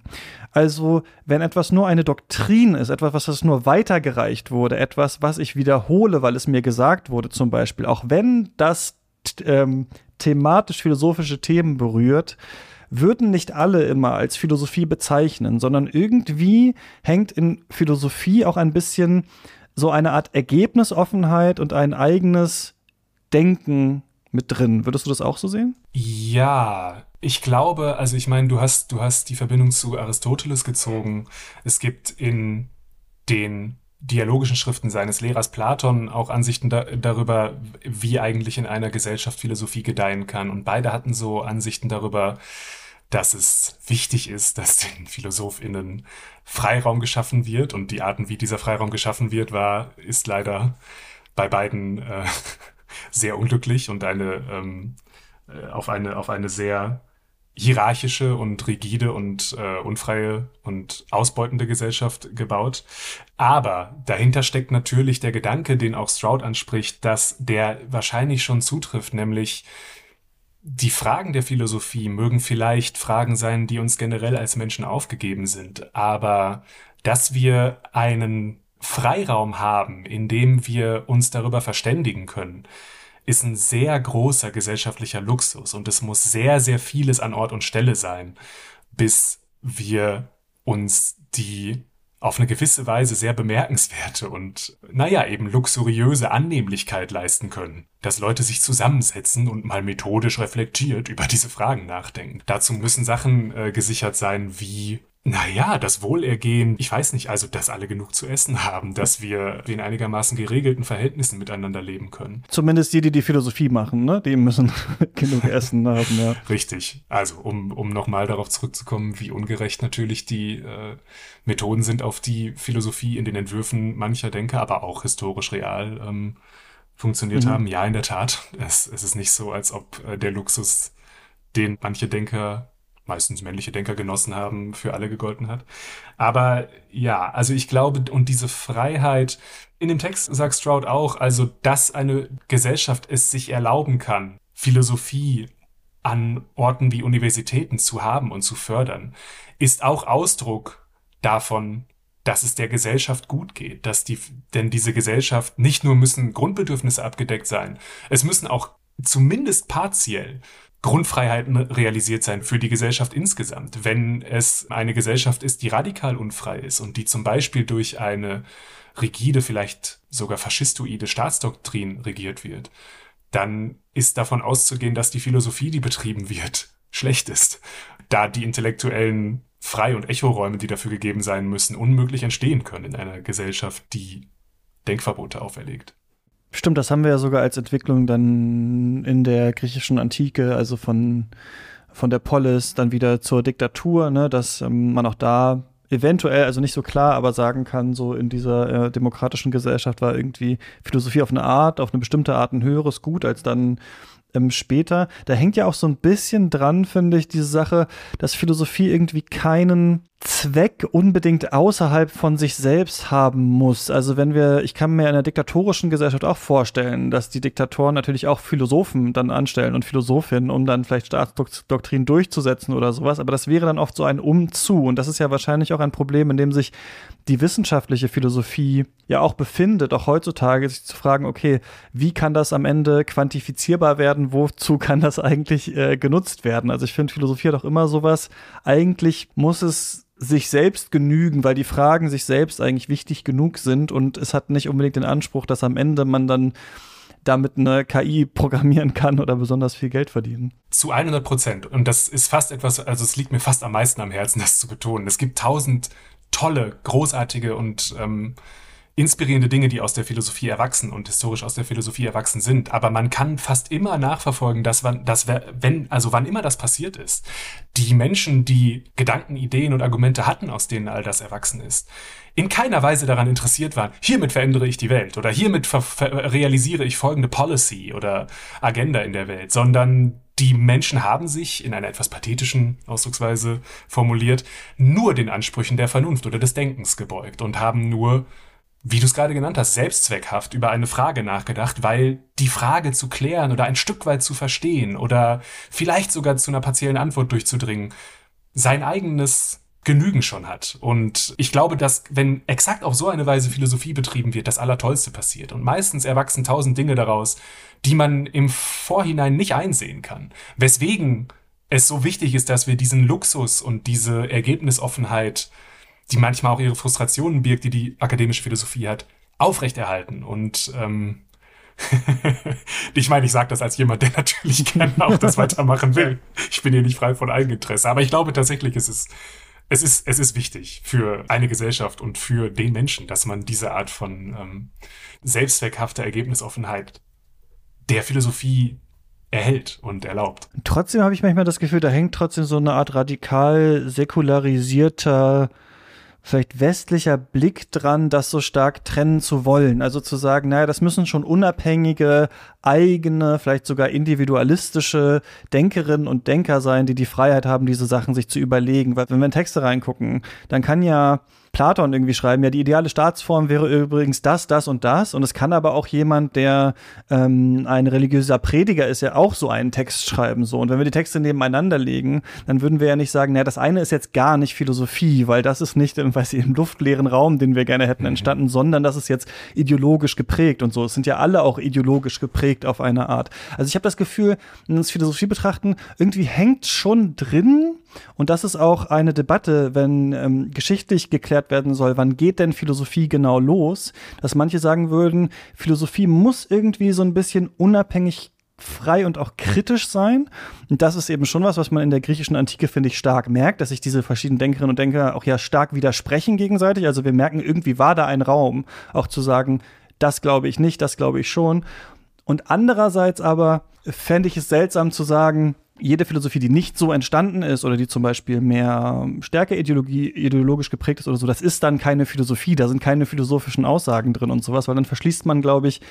Also, wenn etwas nur eine Doktrin ist, etwas, was nur weitergereicht wurde, etwas, was ich wiederhole, weil es mir gesagt wurde, zum Beispiel, auch wenn das ähm, thematisch-philosophische Themen berührt, würden nicht alle immer als Philosophie bezeichnen, sondern irgendwie hängt in Philosophie auch ein bisschen so eine Art Ergebnisoffenheit und ein eigenes Denken mit drin. Würdest du das auch so sehen? Ja, ich glaube, also ich meine, du hast, du hast die Verbindung zu Aristoteles gezogen. Es gibt in den dialogischen Schriften seines Lehrers Platon auch Ansichten da, darüber, wie eigentlich in einer Gesellschaft Philosophie gedeihen kann. Und beide hatten so Ansichten darüber, dass es wichtig ist, dass den PhilosophInnen Freiraum geschaffen wird. Und die Arten, wie dieser Freiraum geschaffen wird, war, ist leider bei beiden äh, sehr unglücklich und eine ähm, äh, auf eine auf eine sehr hierarchische und rigide und äh, unfreie und ausbeutende Gesellschaft gebaut. Aber dahinter steckt natürlich der Gedanke, den auch Stroud anspricht, dass der wahrscheinlich schon zutrifft, nämlich die Fragen der Philosophie mögen vielleicht Fragen sein, die uns generell als Menschen aufgegeben sind, aber dass wir einen Freiraum haben, in dem wir uns darüber verständigen können, ist ein sehr großer gesellschaftlicher Luxus und es muss sehr, sehr vieles an Ort und Stelle sein, bis wir uns die auf eine gewisse Weise sehr bemerkenswerte und, naja, eben luxuriöse Annehmlichkeit leisten können. Dass Leute sich zusammensetzen und mal methodisch reflektiert über diese Fragen nachdenken. Dazu müssen Sachen äh, gesichert sein wie naja, das Wohlergehen, ich weiß nicht, also dass alle genug zu essen haben, dass wir in einigermaßen geregelten Verhältnissen miteinander leben können. Zumindest die, die die Philosophie machen, ne? Die müssen genug Essen haben, ja. Richtig. Also, um, um nochmal darauf zurückzukommen, wie ungerecht natürlich die äh, Methoden sind, auf die Philosophie in den Entwürfen mancher Denker, aber auch historisch real ähm, funktioniert mhm. haben. Ja, in der Tat. Es, es ist nicht so, als ob äh, der Luxus, den manche Denker meistens männliche Denker genossen haben, für alle gegolten hat. Aber ja, also ich glaube, und diese Freiheit, in dem Text sagt Stroud auch, also dass eine Gesellschaft es sich erlauben kann, Philosophie an Orten wie Universitäten zu haben und zu fördern, ist auch Ausdruck davon, dass es der Gesellschaft gut geht, dass die, denn diese Gesellschaft nicht nur müssen Grundbedürfnisse abgedeckt sein, es müssen auch zumindest partiell Grundfreiheiten realisiert sein für die Gesellschaft insgesamt. Wenn es eine Gesellschaft ist, die radikal unfrei ist und die zum Beispiel durch eine rigide, vielleicht sogar faschistoide Staatsdoktrin regiert wird, dann ist davon auszugehen, dass die Philosophie, die betrieben wird, schlecht ist, da die intellektuellen Frei- und Echoräume, die dafür gegeben sein müssen, unmöglich entstehen können in einer Gesellschaft, die Denkverbote auferlegt. Stimmt, das haben wir ja sogar als Entwicklung dann in der griechischen Antike, also von, von der Polis dann wieder zur Diktatur, ne, dass ähm, man auch da eventuell, also nicht so klar, aber sagen kann, so in dieser äh, demokratischen Gesellschaft war irgendwie Philosophie auf eine Art, auf eine bestimmte Art ein höheres Gut als dann ähm, später. Da hängt ja auch so ein bisschen dran, finde ich, diese Sache, dass Philosophie irgendwie keinen Zweck unbedingt außerhalb von sich selbst haben muss. Also wenn wir, ich kann mir in einer diktatorischen Gesellschaft auch vorstellen, dass die Diktatoren natürlich auch Philosophen dann anstellen und Philosophinnen, um dann vielleicht Staatsdoktrin durchzusetzen oder sowas. Aber das wäre dann oft so ein Umzu. Und das ist ja wahrscheinlich auch ein Problem, in dem sich die wissenschaftliche Philosophie ja auch befindet, auch heutzutage, sich zu fragen, okay, wie kann das am Ende quantifizierbar werden? Wozu kann das eigentlich äh, genutzt werden? Also ich finde, Philosophie hat auch immer sowas. Eigentlich muss es sich selbst genügen, weil die Fragen sich selbst eigentlich wichtig genug sind und es hat nicht unbedingt den Anspruch, dass am Ende man dann damit eine KI programmieren kann oder besonders viel Geld verdienen. Zu 100 Prozent. Und das ist fast etwas, also es liegt mir fast am meisten am Herzen, das zu betonen. Es gibt tausend tolle, großartige und ähm, inspirierende Dinge, die aus der Philosophie erwachsen und historisch aus der Philosophie erwachsen sind. Aber man kann fast immer nachverfolgen, dass, wann, dass wenn, also wann immer das passiert ist, die Menschen, die Gedanken, Ideen und Argumente hatten, aus denen all das erwachsen ist, in keiner Weise daran interessiert waren, hiermit verändere ich die Welt oder hiermit realisiere ich folgende Policy oder Agenda in der Welt, sondern die Menschen haben sich in einer etwas pathetischen Ausdrucksweise formuliert nur den Ansprüchen der Vernunft oder des Denkens gebeugt und haben nur wie du es gerade genannt hast, selbstzweckhaft über eine Frage nachgedacht, weil die Frage zu klären oder ein Stück weit zu verstehen oder vielleicht sogar zu einer partiellen Antwort durchzudringen, sein eigenes Genügen schon hat. Und ich glaube, dass wenn exakt auf so eine Weise Philosophie betrieben wird, das Allertollste passiert. Und meistens erwachsen tausend Dinge daraus, die man im Vorhinein nicht einsehen kann. Weswegen es so wichtig ist, dass wir diesen Luxus und diese Ergebnisoffenheit die manchmal auch ihre Frustrationen birgt, die die akademische Philosophie hat, aufrechterhalten. Und ähm, ich meine, ich sage das als jemand, der natürlich gerne auch das weitermachen will. Ich bin hier nicht frei von Eigeninteresse. Aber ich glaube tatsächlich, es ist, es ist, es ist wichtig für eine Gesellschaft und für den Menschen, dass man diese Art von ähm, selbstzweckhafter Ergebnisoffenheit der Philosophie erhält und erlaubt. Trotzdem habe ich manchmal das Gefühl, da hängt trotzdem so eine Art radikal säkularisierter vielleicht westlicher Blick dran, das so stark trennen zu wollen. Also zu sagen, naja, das müssen schon unabhängige, eigene, vielleicht sogar individualistische Denkerinnen und Denker sein, die die Freiheit haben, diese Sachen sich zu überlegen. Weil wenn wir in Texte reingucken, dann kann ja Platon irgendwie schreiben, ja, die ideale Staatsform wäre übrigens das, das und das. Und es kann aber auch jemand, der ähm, ein religiöser Prediger ist, ja auch so einen Text schreiben. So. Und wenn wir die Texte nebeneinander legen, dann würden wir ja nicht sagen, naja, das eine ist jetzt gar nicht Philosophie, weil das ist nicht im, weiß ich, im luftleeren Raum, den wir gerne hätten, mhm. entstanden, sondern das ist jetzt ideologisch geprägt und so. Es sind ja alle auch ideologisch geprägt auf eine Art. Also ich habe das Gefühl, wenn wir das Philosophie betrachten, irgendwie hängt schon drin, und das ist auch eine Debatte, wenn ähm, geschichtlich geklärt werden soll, wann geht denn Philosophie genau los, dass manche sagen würden, Philosophie muss irgendwie so ein bisschen unabhängig frei und auch kritisch sein. Und das ist eben schon was, was man in der griechischen Antike, finde ich, stark merkt, dass sich diese verschiedenen Denkerinnen und Denker auch ja stark widersprechen gegenseitig. Also wir merken, irgendwie war da ein Raum, auch zu sagen, das glaube ich nicht, das glaube ich schon. Und andererseits aber fände ich es seltsam zu sagen, jede Philosophie, die nicht so entstanden ist oder die zum Beispiel mehr stärker Ideologie, ideologisch geprägt ist oder so, das ist dann keine Philosophie, da sind keine philosophischen Aussagen drin und sowas, weil dann verschließt man, glaube ich,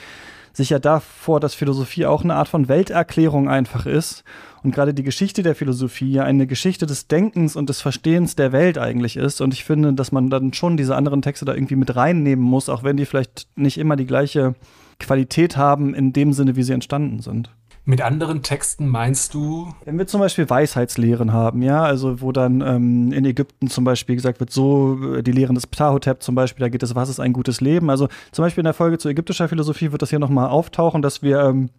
sich ja davor, dass Philosophie auch eine Art von Welterklärung einfach ist und gerade die Geschichte der Philosophie ja eine Geschichte des Denkens und des Verstehens der Welt eigentlich ist. Und ich finde, dass man dann schon diese anderen Texte da irgendwie mit reinnehmen muss, auch wenn die vielleicht nicht immer die gleiche Qualität haben in dem Sinne, wie sie entstanden sind. Mit anderen Texten meinst du? Wenn wir zum Beispiel Weisheitslehren haben, ja, also wo dann ähm, in Ägypten zum Beispiel gesagt wird, so äh, die Lehren des Ptahotep zum Beispiel, da geht es, was ist ein gutes Leben? Also zum Beispiel in der Folge zu ägyptischer Philosophie wird das hier nochmal auftauchen, dass wir ähm,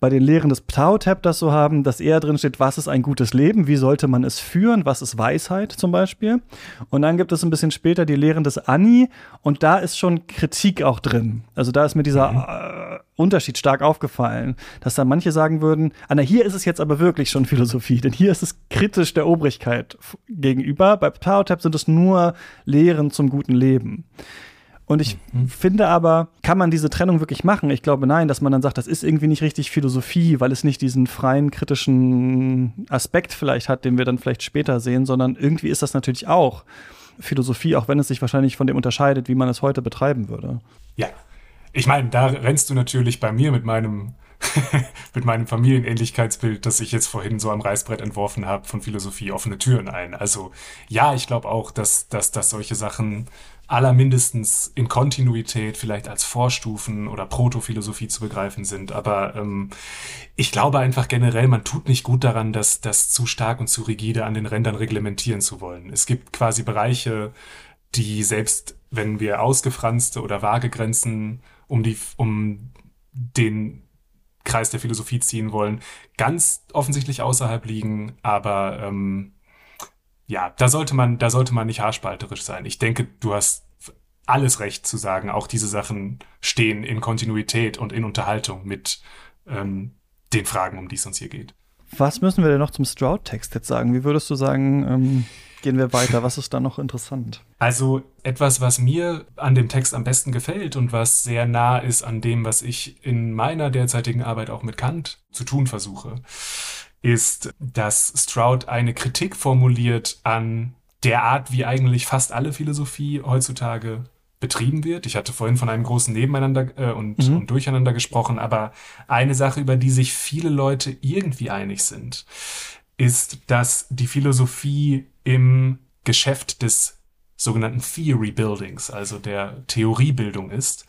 bei den Lehren des Ptahotep das so haben, dass eher drin steht, was ist ein gutes Leben, wie sollte man es führen, was ist Weisheit zum Beispiel. Und dann gibt es ein bisschen später die Lehren des Ani und da ist schon Kritik auch drin. Also da ist mir dieser mhm. äh, Unterschied stark aufgefallen, dass da manche sagen würden, ah, na, hier ist es jetzt aber wirklich schon Philosophie, denn hier ist es kritisch der Obrigkeit gegenüber. Bei Ptahotep sind es nur Lehren zum guten Leben. Und ich mhm. finde aber, kann man diese Trennung wirklich machen? Ich glaube nein, dass man dann sagt, das ist irgendwie nicht richtig Philosophie, weil es nicht diesen freien kritischen Aspekt vielleicht hat, den wir dann vielleicht später sehen, sondern irgendwie ist das natürlich auch Philosophie, auch wenn es sich wahrscheinlich von dem unterscheidet, wie man es heute betreiben würde. Ja, ich meine, da rennst du natürlich bei mir mit meinem mit meinem Familienähnlichkeitsbild, das ich jetzt vorhin so am Reißbrett entworfen habe, von Philosophie offene Türen ein. Also ja, ich glaube auch, dass, dass, dass solche Sachen allermindestens in Kontinuität vielleicht als Vorstufen oder Protophilosophie zu begreifen sind. Aber ähm, ich glaube einfach generell, man tut nicht gut daran, das, das zu stark und zu rigide an den Rändern reglementieren zu wollen. Es gibt quasi Bereiche, die selbst wenn wir ausgefranste oder vage Grenzen um die, um den Kreis der Philosophie ziehen wollen, ganz offensichtlich außerhalb liegen, aber ähm, ja, da sollte man, da sollte man nicht haarspalterisch sein. Ich denke, du hast alles recht zu sagen, auch diese Sachen stehen in Kontinuität und in Unterhaltung mit ähm, den Fragen, um die es uns hier geht. Was müssen wir denn noch zum Stroud-Text jetzt sagen? Wie würdest du sagen, ähm, gehen wir weiter? Was ist da noch interessant? Also etwas, was mir an dem Text am besten gefällt und was sehr nah ist an dem, was ich in meiner derzeitigen Arbeit auch mit Kant zu tun versuche, ist, dass Stroud eine Kritik formuliert an der Art, wie eigentlich fast alle Philosophie heutzutage betrieben wird. Ich hatte vorhin von einem großen Nebeneinander äh, und, mhm. und Durcheinander gesprochen, aber eine Sache, über die sich viele Leute irgendwie einig sind, ist, dass die Philosophie im Geschäft des sogenannten Theory Buildings, also der Theoriebildung ist.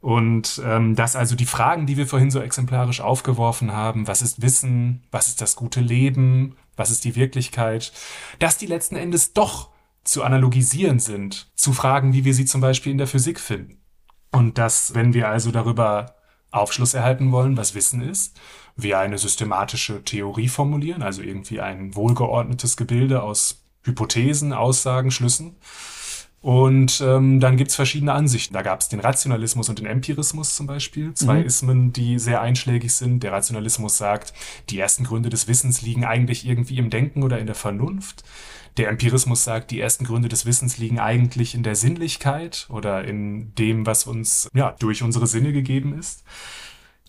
Und ähm, dass also die Fragen, die wir vorhin so exemplarisch aufgeworfen haben, was ist Wissen, was ist das gute Leben, was ist die Wirklichkeit, dass die letzten Endes doch zu analogisieren sind zu Fragen, wie wir sie zum Beispiel in der Physik finden. Und dass, wenn wir also darüber Aufschluss erhalten wollen, was Wissen ist, wir eine systematische Theorie formulieren, also irgendwie ein wohlgeordnetes Gebilde aus Hypothesen, Aussagen, Schlüssen. Und ähm, dann gibt's verschiedene Ansichten. Da gab's den Rationalismus und den Empirismus zum Beispiel. Zwei mhm. Ismen, die sehr einschlägig sind. Der Rationalismus sagt, die ersten Gründe des Wissens liegen eigentlich irgendwie im Denken oder in der Vernunft. Der Empirismus sagt, die ersten Gründe des Wissens liegen eigentlich in der Sinnlichkeit oder in dem, was uns ja durch unsere Sinne gegeben ist.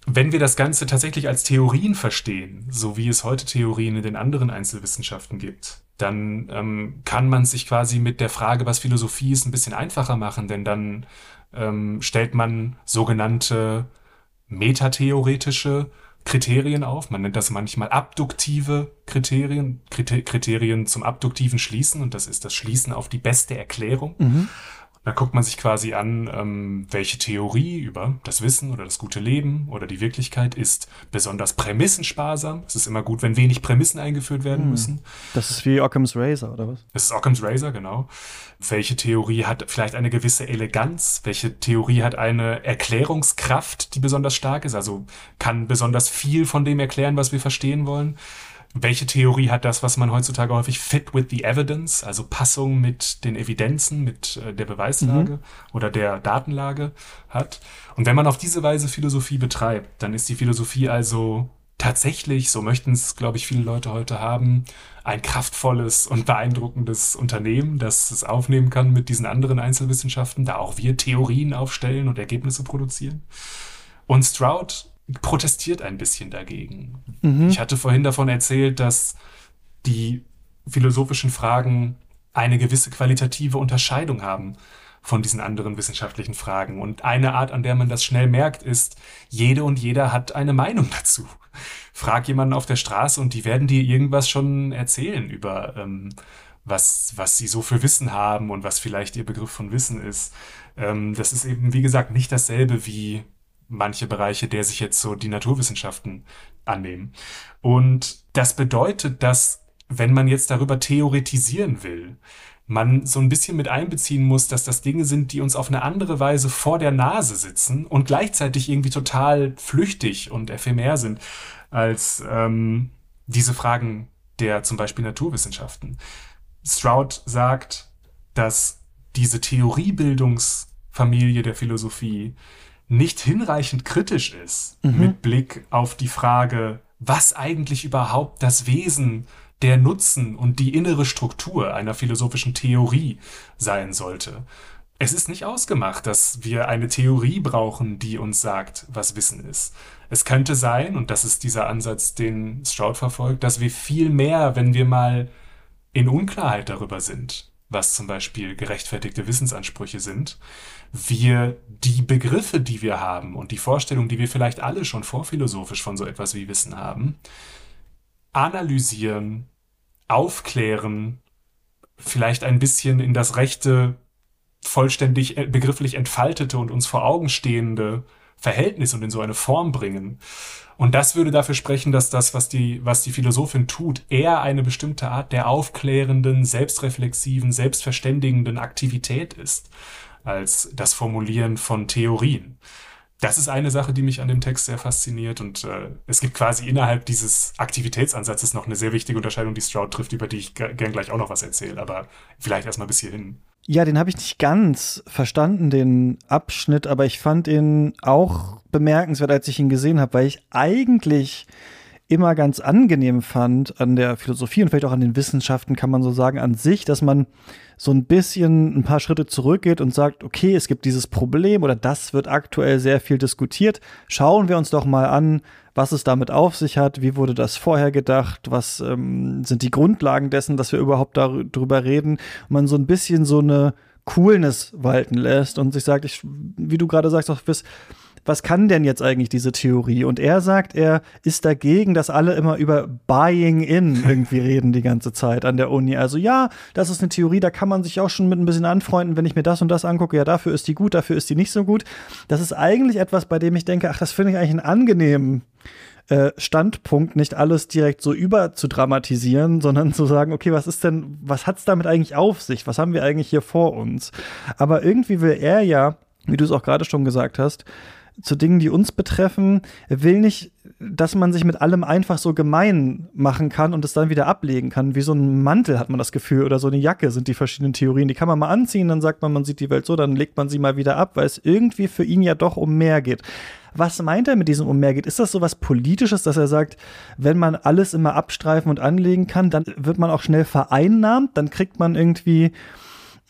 Wenn wir das Ganze tatsächlich als Theorien verstehen, so wie es heute Theorien in den anderen Einzelwissenschaften gibt, dann ähm, kann man sich quasi mit der Frage, was Philosophie ist, ein bisschen einfacher machen, denn dann ähm, stellt man sogenannte metatheoretische Kriterien auf. Man nennt das manchmal abduktive Kriterien, Kriterien zum abduktiven Schließen und das ist das Schließen auf die beste Erklärung. Mhm. Da guckt man sich quasi an, ähm, welche Theorie über das Wissen oder das gute Leben oder die Wirklichkeit ist besonders prämissensparsam. Es ist immer gut, wenn wenig Prämissen eingeführt werden hm. müssen. Das ist wie Occam's Razor, oder was? Das ist Occam's Razor, genau. Welche Theorie hat vielleicht eine gewisse Eleganz? Welche Theorie hat eine Erklärungskraft, die besonders stark ist? Also kann besonders viel von dem erklären, was wir verstehen wollen? Welche Theorie hat das, was man heutzutage häufig fit with the evidence, also Passung mit den Evidenzen, mit äh, der Beweislage mhm. oder der Datenlage hat. Und wenn man auf diese Weise Philosophie betreibt, dann ist die Philosophie also tatsächlich, so möchten es, glaube ich, viele Leute heute haben, ein kraftvolles und beeindruckendes Unternehmen, das es aufnehmen kann mit diesen anderen Einzelwissenschaften, da auch wir Theorien aufstellen und Ergebnisse produzieren. Und Stroud protestiert ein bisschen dagegen. Mhm. Ich hatte vorhin davon erzählt, dass die philosophischen Fragen eine gewisse qualitative Unterscheidung haben von diesen anderen wissenschaftlichen Fragen. Und eine Art, an der man das schnell merkt, ist, jede und jeder hat eine Meinung dazu. Frag jemanden auf der Straße und die werden dir irgendwas schon erzählen über ähm, was, was sie so für Wissen haben und was vielleicht ihr Begriff von Wissen ist. Ähm, das ist eben, wie gesagt, nicht dasselbe wie manche Bereiche, der sich jetzt so die Naturwissenschaften annehmen. Und das bedeutet, dass wenn man jetzt darüber theoretisieren will, man so ein bisschen mit einbeziehen muss, dass das Dinge sind, die uns auf eine andere Weise vor der Nase sitzen und gleichzeitig irgendwie total flüchtig und ephemer sind als ähm, diese Fragen der zum Beispiel Naturwissenschaften. Stroud sagt, dass diese Theoriebildungsfamilie der Philosophie nicht hinreichend kritisch ist mhm. mit Blick auf die Frage, was eigentlich überhaupt das Wesen der Nutzen und die innere Struktur einer philosophischen Theorie sein sollte. Es ist nicht ausgemacht, dass wir eine Theorie brauchen, die uns sagt, was Wissen ist. Es könnte sein, und das ist dieser Ansatz, den Stroud verfolgt, dass wir viel mehr, wenn wir mal in Unklarheit darüber sind, was zum Beispiel gerechtfertigte Wissensansprüche sind, wir die Begriffe, die wir haben und die Vorstellung, die wir vielleicht alle schon vorphilosophisch von so etwas wie Wissen haben, analysieren, aufklären, vielleicht ein bisschen in das rechte, vollständig äh, begrifflich entfaltete und uns vor Augen stehende Verhältnis und in so eine Form bringen. Und das würde dafür sprechen, dass das, was die, was die Philosophin tut, eher eine bestimmte Art der aufklärenden, selbstreflexiven, selbstverständigenden Aktivität ist, als das Formulieren von Theorien das ist eine Sache, die mich an dem Text sehr fasziniert. Und äh, es gibt quasi innerhalb dieses Aktivitätsansatzes noch eine sehr wichtige Unterscheidung, die Stroud trifft, über die ich gern gleich auch noch was erzähle. Aber vielleicht erstmal bis hierhin. Ja, den habe ich nicht ganz verstanden, den Abschnitt, aber ich fand ihn auch bemerkenswert, als ich ihn gesehen habe, weil ich eigentlich immer ganz angenehm fand an der Philosophie und vielleicht auch an den Wissenschaften, kann man so sagen, an sich, dass man so ein bisschen ein paar Schritte zurückgeht und sagt, okay, es gibt dieses Problem oder das wird aktuell sehr viel diskutiert. Schauen wir uns doch mal an, was es damit auf sich hat, wie wurde das vorher gedacht, was ähm, sind die Grundlagen dessen, dass wir überhaupt darüber reden und man so ein bisschen so eine Coolness walten lässt und sich sagt, ich, wie du gerade sagst, auch bis was kann denn jetzt eigentlich diese Theorie? Und er sagt, er ist dagegen, dass alle immer über Buying in irgendwie reden die ganze Zeit an der Uni. Also ja, das ist eine Theorie, da kann man sich auch schon mit ein bisschen anfreunden, wenn ich mir das und das angucke. Ja, dafür ist die gut, dafür ist die nicht so gut. Das ist eigentlich etwas, bei dem ich denke, ach, das finde ich eigentlich einen angenehmen äh, Standpunkt, nicht alles direkt so über zu dramatisieren, sondern zu sagen, okay, was ist denn, was hat's damit eigentlich auf sich? Was haben wir eigentlich hier vor uns? Aber irgendwie will er ja, wie du es auch gerade schon gesagt hast, zu Dingen, die uns betreffen. Will nicht, dass man sich mit allem einfach so gemein machen kann und es dann wieder ablegen kann. Wie so ein Mantel hat man das Gefühl oder so eine Jacke sind die verschiedenen Theorien. Die kann man mal anziehen, dann sagt man, man sieht die Welt so, dann legt man sie mal wieder ab, weil es irgendwie für ihn ja doch um mehr geht. Was meint er mit diesem um mehr geht? Ist das so was Politisches, dass er sagt, wenn man alles immer abstreifen und anlegen kann, dann wird man auch schnell vereinnahmt, dann kriegt man irgendwie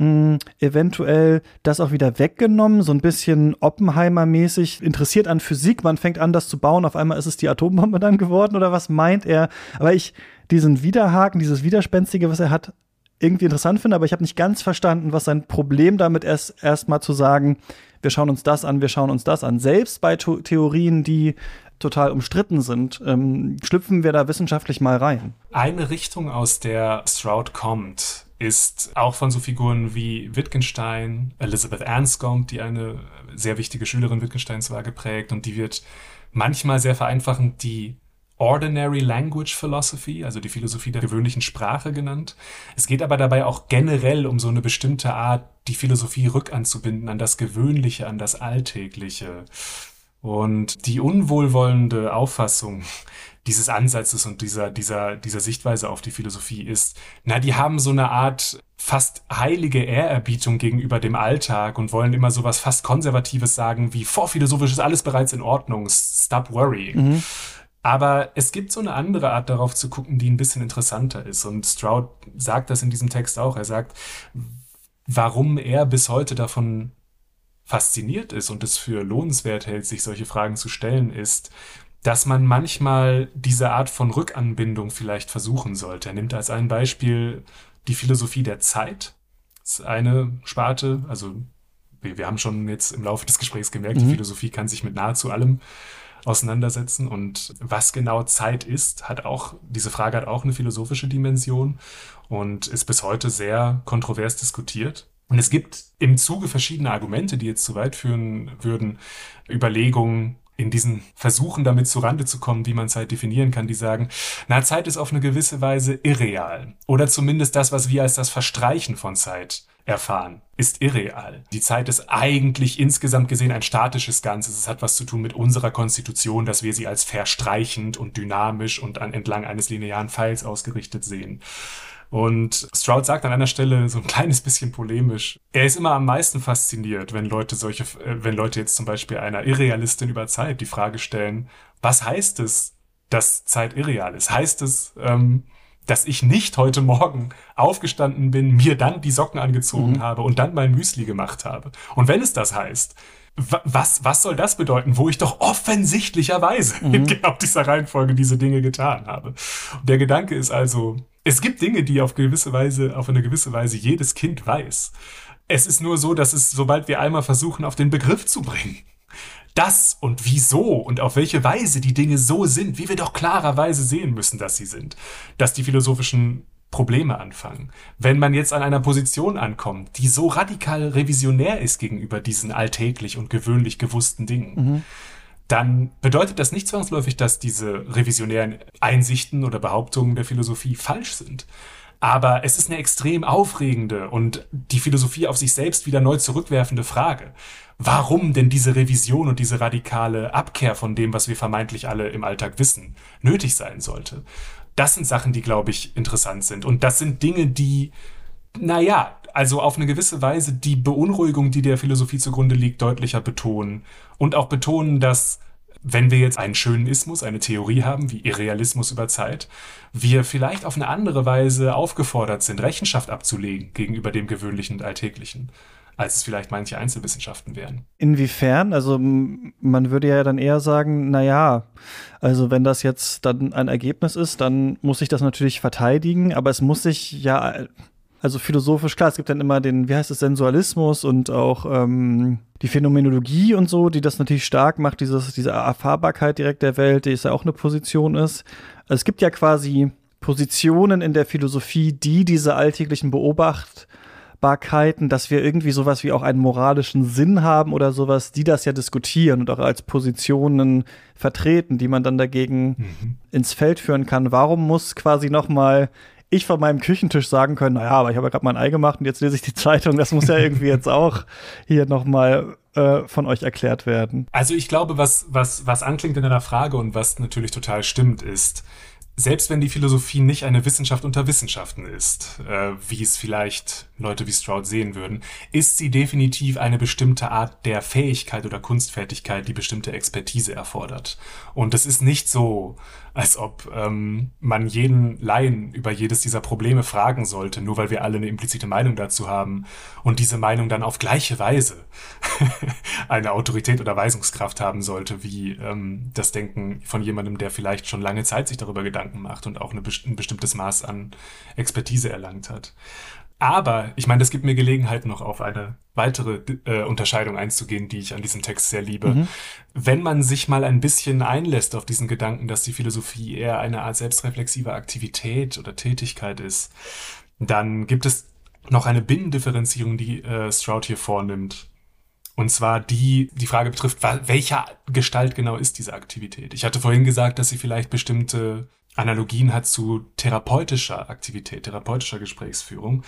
mh, eventuell das auch wieder weggenommen, so ein bisschen Oppenheimer-mäßig, interessiert an Physik, man fängt an, das zu bauen, auf einmal ist es die Atombombe dann geworden oder was meint er? Aber ich diesen Widerhaken, dieses Widerspenstige, was er hat, irgendwie interessant finde, aber ich habe nicht ganz verstanden, was sein Problem damit ist, erstmal zu sagen, wir schauen uns das an, wir schauen uns das an. Selbst bei Theorien, die total umstritten sind, ähm, schlüpfen wir da wissenschaftlich mal rein. Eine Richtung, aus der Stroud kommt, ist auch von so Figuren wie Wittgenstein, Elizabeth Anscombe, die eine sehr wichtige Schülerin Wittgensteins war, geprägt und die wird manchmal sehr vereinfachend die Ordinary Language Philosophy, also die Philosophie der gewöhnlichen Sprache genannt. Es geht aber dabei auch generell um so eine bestimmte Art, die Philosophie rückanzubinden an das Gewöhnliche, an das Alltägliche. Und die unwohlwollende Auffassung, dieses Ansatzes und dieser, dieser, dieser Sichtweise auf die Philosophie ist, na, die haben so eine Art fast heilige Ehrerbietung gegenüber dem Alltag und wollen immer so was fast Konservatives sagen, wie vorphilosophisch ist alles bereits in Ordnung, stop worrying. Mhm. Aber es gibt so eine andere Art darauf zu gucken, die ein bisschen interessanter ist. Und Stroud sagt das in diesem Text auch. Er sagt, warum er bis heute davon fasziniert ist und es für lohnenswert hält, sich solche Fragen zu stellen, ist, dass man manchmal diese Art von Rückanbindung vielleicht versuchen sollte. Er nimmt als ein Beispiel die Philosophie der Zeit. Das ist eine Sparte, also wir, wir haben schon jetzt im Laufe des Gesprächs gemerkt, mhm. die Philosophie kann sich mit nahezu allem auseinandersetzen und was genau Zeit ist, hat auch, diese Frage hat auch eine philosophische Dimension und ist bis heute sehr kontrovers diskutiert. Und es gibt im Zuge verschiedener Argumente, die jetzt zu weit führen würden, Überlegungen, in diesen Versuchen damit zu Rande zu kommen, wie man Zeit definieren kann, die sagen, na, Zeit ist auf eine gewisse Weise irreal. Oder zumindest das, was wir als das Verstreichen von Zeit erfahren, ist irreal. Die Zeit ist eigentlich insgesamt gesehen ein statisches Ganzes. Es hat was zu tun mit unserer Konstitution, dass wir sie als verstreichend und dynamisch und an, entlang eines linearen Pfeils ausgerichtet sehen. Und Stroud sagt an einer Stelle so ein kleines bisschen polemisch, er ist immer am meisten fasziniert, wenn Leute solche, äh, wenn Leute jetzt zum Beispiel einer Irrealistin über Zeit die Frage stellen, was heißt es, dass Zeit irreal ist? Heißt es, ähm, dass ich nicht heute Morgen aufgestanden bin, mir dann die Socken angezogen mhm. habe und dann mein Müsli gemacht habe? Und wenn es das heißt, was, was soll das bedeuten, wo ich doch offensichtlicherweise mhm. in genau dieser Reihenfolge diese Dinge getan habe? Und der Gedanke ist also, es gibt Dinge, die auf gewisse Weise, auf eine gewisse Weise jedes Kind weiß. Es ist nur so, dass es, sobald wir einmal versuchen, auf den Begriff zu bringen, das und wieso und auf welche Weise die Dinge so sind, wie wir doch klarerweise sehen müssen, dass sie sind, dass die philosophischen Probleme anfangen. Wenn man jetzt an einer Position ankommt, die so radikal revisionär ist gegenüber diesen alltäglich und gewöhnlich gewussten Dingen, mhm dann bedeutet das nicht zwangsläufig, dass diese revisionären Einsichten oder Behauptungen der Philosophie falsch sind. Aber es ist eine extrem aufregende und die Philosophie auf sich selbst wieder neu zurückwerfende Frage. Warum denn diese Revision und diese radikale Abkehr von dem, was wir vermeintlich alle im Alltag wissen, nötig sein sollte? Das sind Sachen, die, glaube ich, interessant sind. Und das sind Dinge, die, naja, also auf eine gewisse Weise die Beunruhigung, die der Philosophie zugrunde liegt, deutlicher betonen. Und auch betonen, dass wenn wir jetzt einen schönen Ismus, eine Theorie haben, wie Irrealismus über Zeit, wir vielleicht auf eine andere Weise aufgefordert sind, Rechenschaft abzulegen gegenüber dem Gewöhnlichen und Alltäglichen, als es vielleicht manche Einzelwissenschaften wären. Inwiefern? Also man würde ja dann eher sagen, na ja, also wenn das jetzt dann ein Ergebnis ist, dann muss ich das natürlich verteidigen, aber es muss sich ja also philosophisch, klar, es gibt dann immer den, wie heißt es, Sensualismus und auch ähm, die Phänomenologie und so, die das natürlich stark macht, dieses, diese Erfahrbarkeit direkt der Welt, die ist ja auch eine Position ist. Also es gibt ja quasi Positionen in der Philosophie, die diese alltäglichen Beobachtbarkeiten, dass wir irgendwie sowas wie auch einen moralischen Sinn haben oder sowas, die das ja diskutieren und auch als Positionen vertreten, die man dann dagegen mhm. ins Feld führen kann. Warum muss quasi nochmal ich von meinem Küchentisch sagen können, naja, aber ich habe ja gerade mein Ei gemacht und jetzt lese ich die Zeitung. Das muss ja irgendwie jetzt auch hier nochmal äh, von euch erklärt werden. Also ich glaube, was, was, was anklingt in deiner Frage und was natürlich total stimmt, ist, selbst wenn die Philosophie nicht eine Wissenschaft unter Wissenschaften ist, äh, wie es vielleicht Leute wie Stroud sehen würden, ist sie definitiv eine bestimmte Art der Fähigkeit oder Kunstfertigkeit, die bestimmte Expertise erfordert. Und es ist nicht so, als ob ähm, man jeden Laien über jedes dieser Probleme fragen sollte, nur weil wir alle eine implizite Meinung dazu haben und diese Meinung dann auf gleiche Weise eine Autorität oder Weisungskraft haben sollte, wie ähm, das Denken von jemandem, der vielleicht schon lange Zeit sich darüber Gedanken macht und auch eine, ein bestimmtes Maß an Expertise erlangt hat. Aber ich meine, das gibt mir Gelegenheit, noch auf eine weitere äh, Unterscheidung einzugehen, die ich an diesem Text sehr liebe. Mhm. Wenn man sich mal ein bisschen einlässt auf diesen Gedanken, dass die Philosophie eher eine Art selbstreflexive Aktivität oder Tätigkeit ist, dann gibt es noch eine Binnendifferenzierung, die äh, Stroud hier vornimmt. Und zwar die, die Frage betrifft, welcher Gestalt genau ist diese Aktivität? Ich hatte vorhin gesagt, dass sie vielleicht bestimmte Analogien hat zu therapeutischer Aktivität, therapeutischer Gesprächsführung.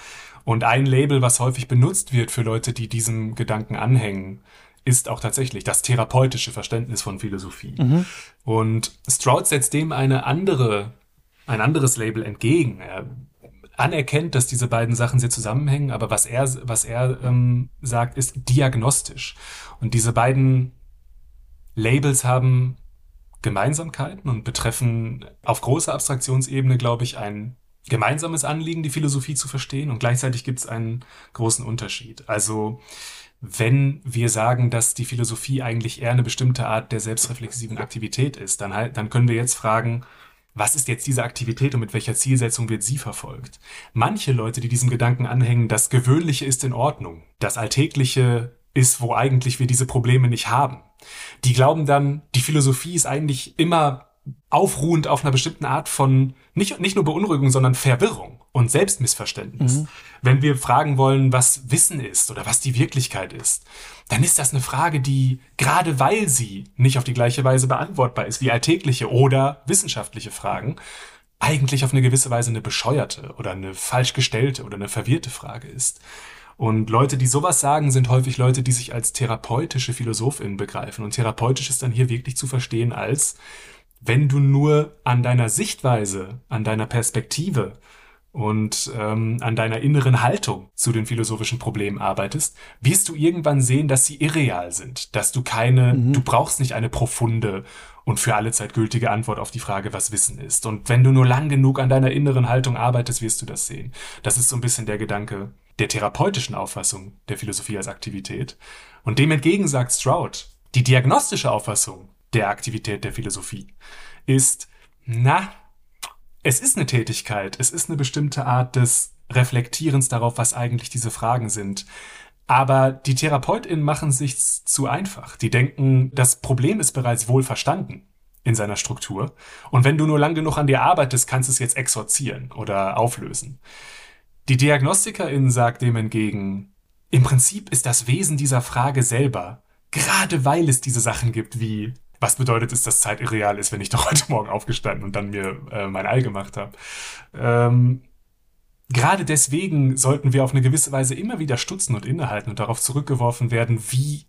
Und ein Label, was häufig benutzt wird für Leute, die diesem Gedanken anhängen, ist auch tatsächlich das therapeutische Verständnis von Philosophie. Mhm. Und Stroud setzt dem eine andere, ein anderes Label entgegen. Er anerkennt, dass diese beiden Sachen sehr zusammenhängen, aber was er, was er ähm, sagt, ist diagnostisch. Und diese beiden Labels haben Gemeinsamkeiten und betreffen auf großer Abstraktionsebene, glaube ich, ein gemeinsames Anliegen, die Philosophie zu verstehen und gleichzeitig gibt es einen großen Unterschied. Also wenn wir sagen, dass die Philosophie eigentlich eher eine bestimmte Art der selbstreflexiven Aktivität ist, dann, halt, dann können wir jetzt fragen, was ist jetzt diese Aktivität und mit welcher Zielsetzung wird sie verfolgt? Manche Leute, die diesem Gedanken anhängen, das Gewöhnliche ist in Ordnung, das Alltägliche ist, wo eigentlich wir diese Probleme nicht haben. Die glauben dann, die Philosophie ist eigentlich immer aufruhend auf einer bestimmten Art von nicht, nicht nur Beunruhigung, sondern Verwirrung. und Selbstmissverständnis. Mhm. Wenn wir fragen wollen, was Wissen ist oder was die Wirklichkeit ist, dann ist das eine Frage, die gerade weil sie nicht auf die gleiche Weise beantwortbar ist wie alltägliche oder wissenschaftliche Fragen, eigentlich auf eine gewisse Weise eine bescheuerte oder eine falsch gestellte oder eine verwirrte Frage ist. Und Leute, die sowas sagen, sind häufig Leute, die sich als therapeutische PhilosophInnen begreifen. Und therapeutisch ist dann hier wirklich zu verstehen als, wenn du nur an deiner Sichtweise, an deiner Perspektive und ähm, an deiner inneren Haltung zu den philosophischen Problemen arbeitest, wirst du irgendwann sehen, dass sie irreal sind, dass du keine, mhm. du brauchst nicht eine profunde und für alle Zeit gültige Antwort auf die Frage, was Wissen ist. Und wenn du nur lang genug an deiner inneren Haltung arbeitest, wirst du das sehen. Das ist so ein bisschen der Gedanke der therapeutischen Auffassung der Philosophie als Aktivität. Und dem entgegen sagt Stroud, die diagnostische Auffassung der Aktivität der Philosophie ist, na, es ist eine Tätigkeit, es ist eine bestimmte Art des Reflektierens darauf, was eigentlich diese Fragen sind. Aber die TherapeutInnen machen sich's zu einfach. Die denken, das Problem ist bereits wohl verstanden in seiner Struktur. Und wenn du nur lang genug an dir arbeitest, kannst du es jetzt exorzieren oder auflösen. Die DiagnostikerInnen sagt dem entgegen, im Prinzip ist das Wesen dieser Frage selber, gerade weil es diese Sachen gibt wie was bedeutet es, dass Zeit irreal ist, wenn ich doch heute Morgen aufgestanden und dann mir äh, mein Ei gemacht habe. Ähm, gerade deswegen sollten wir auf eine gewisse Weise immer wieder stutzen und innehalten und darauf zurückgeworfen werden, wie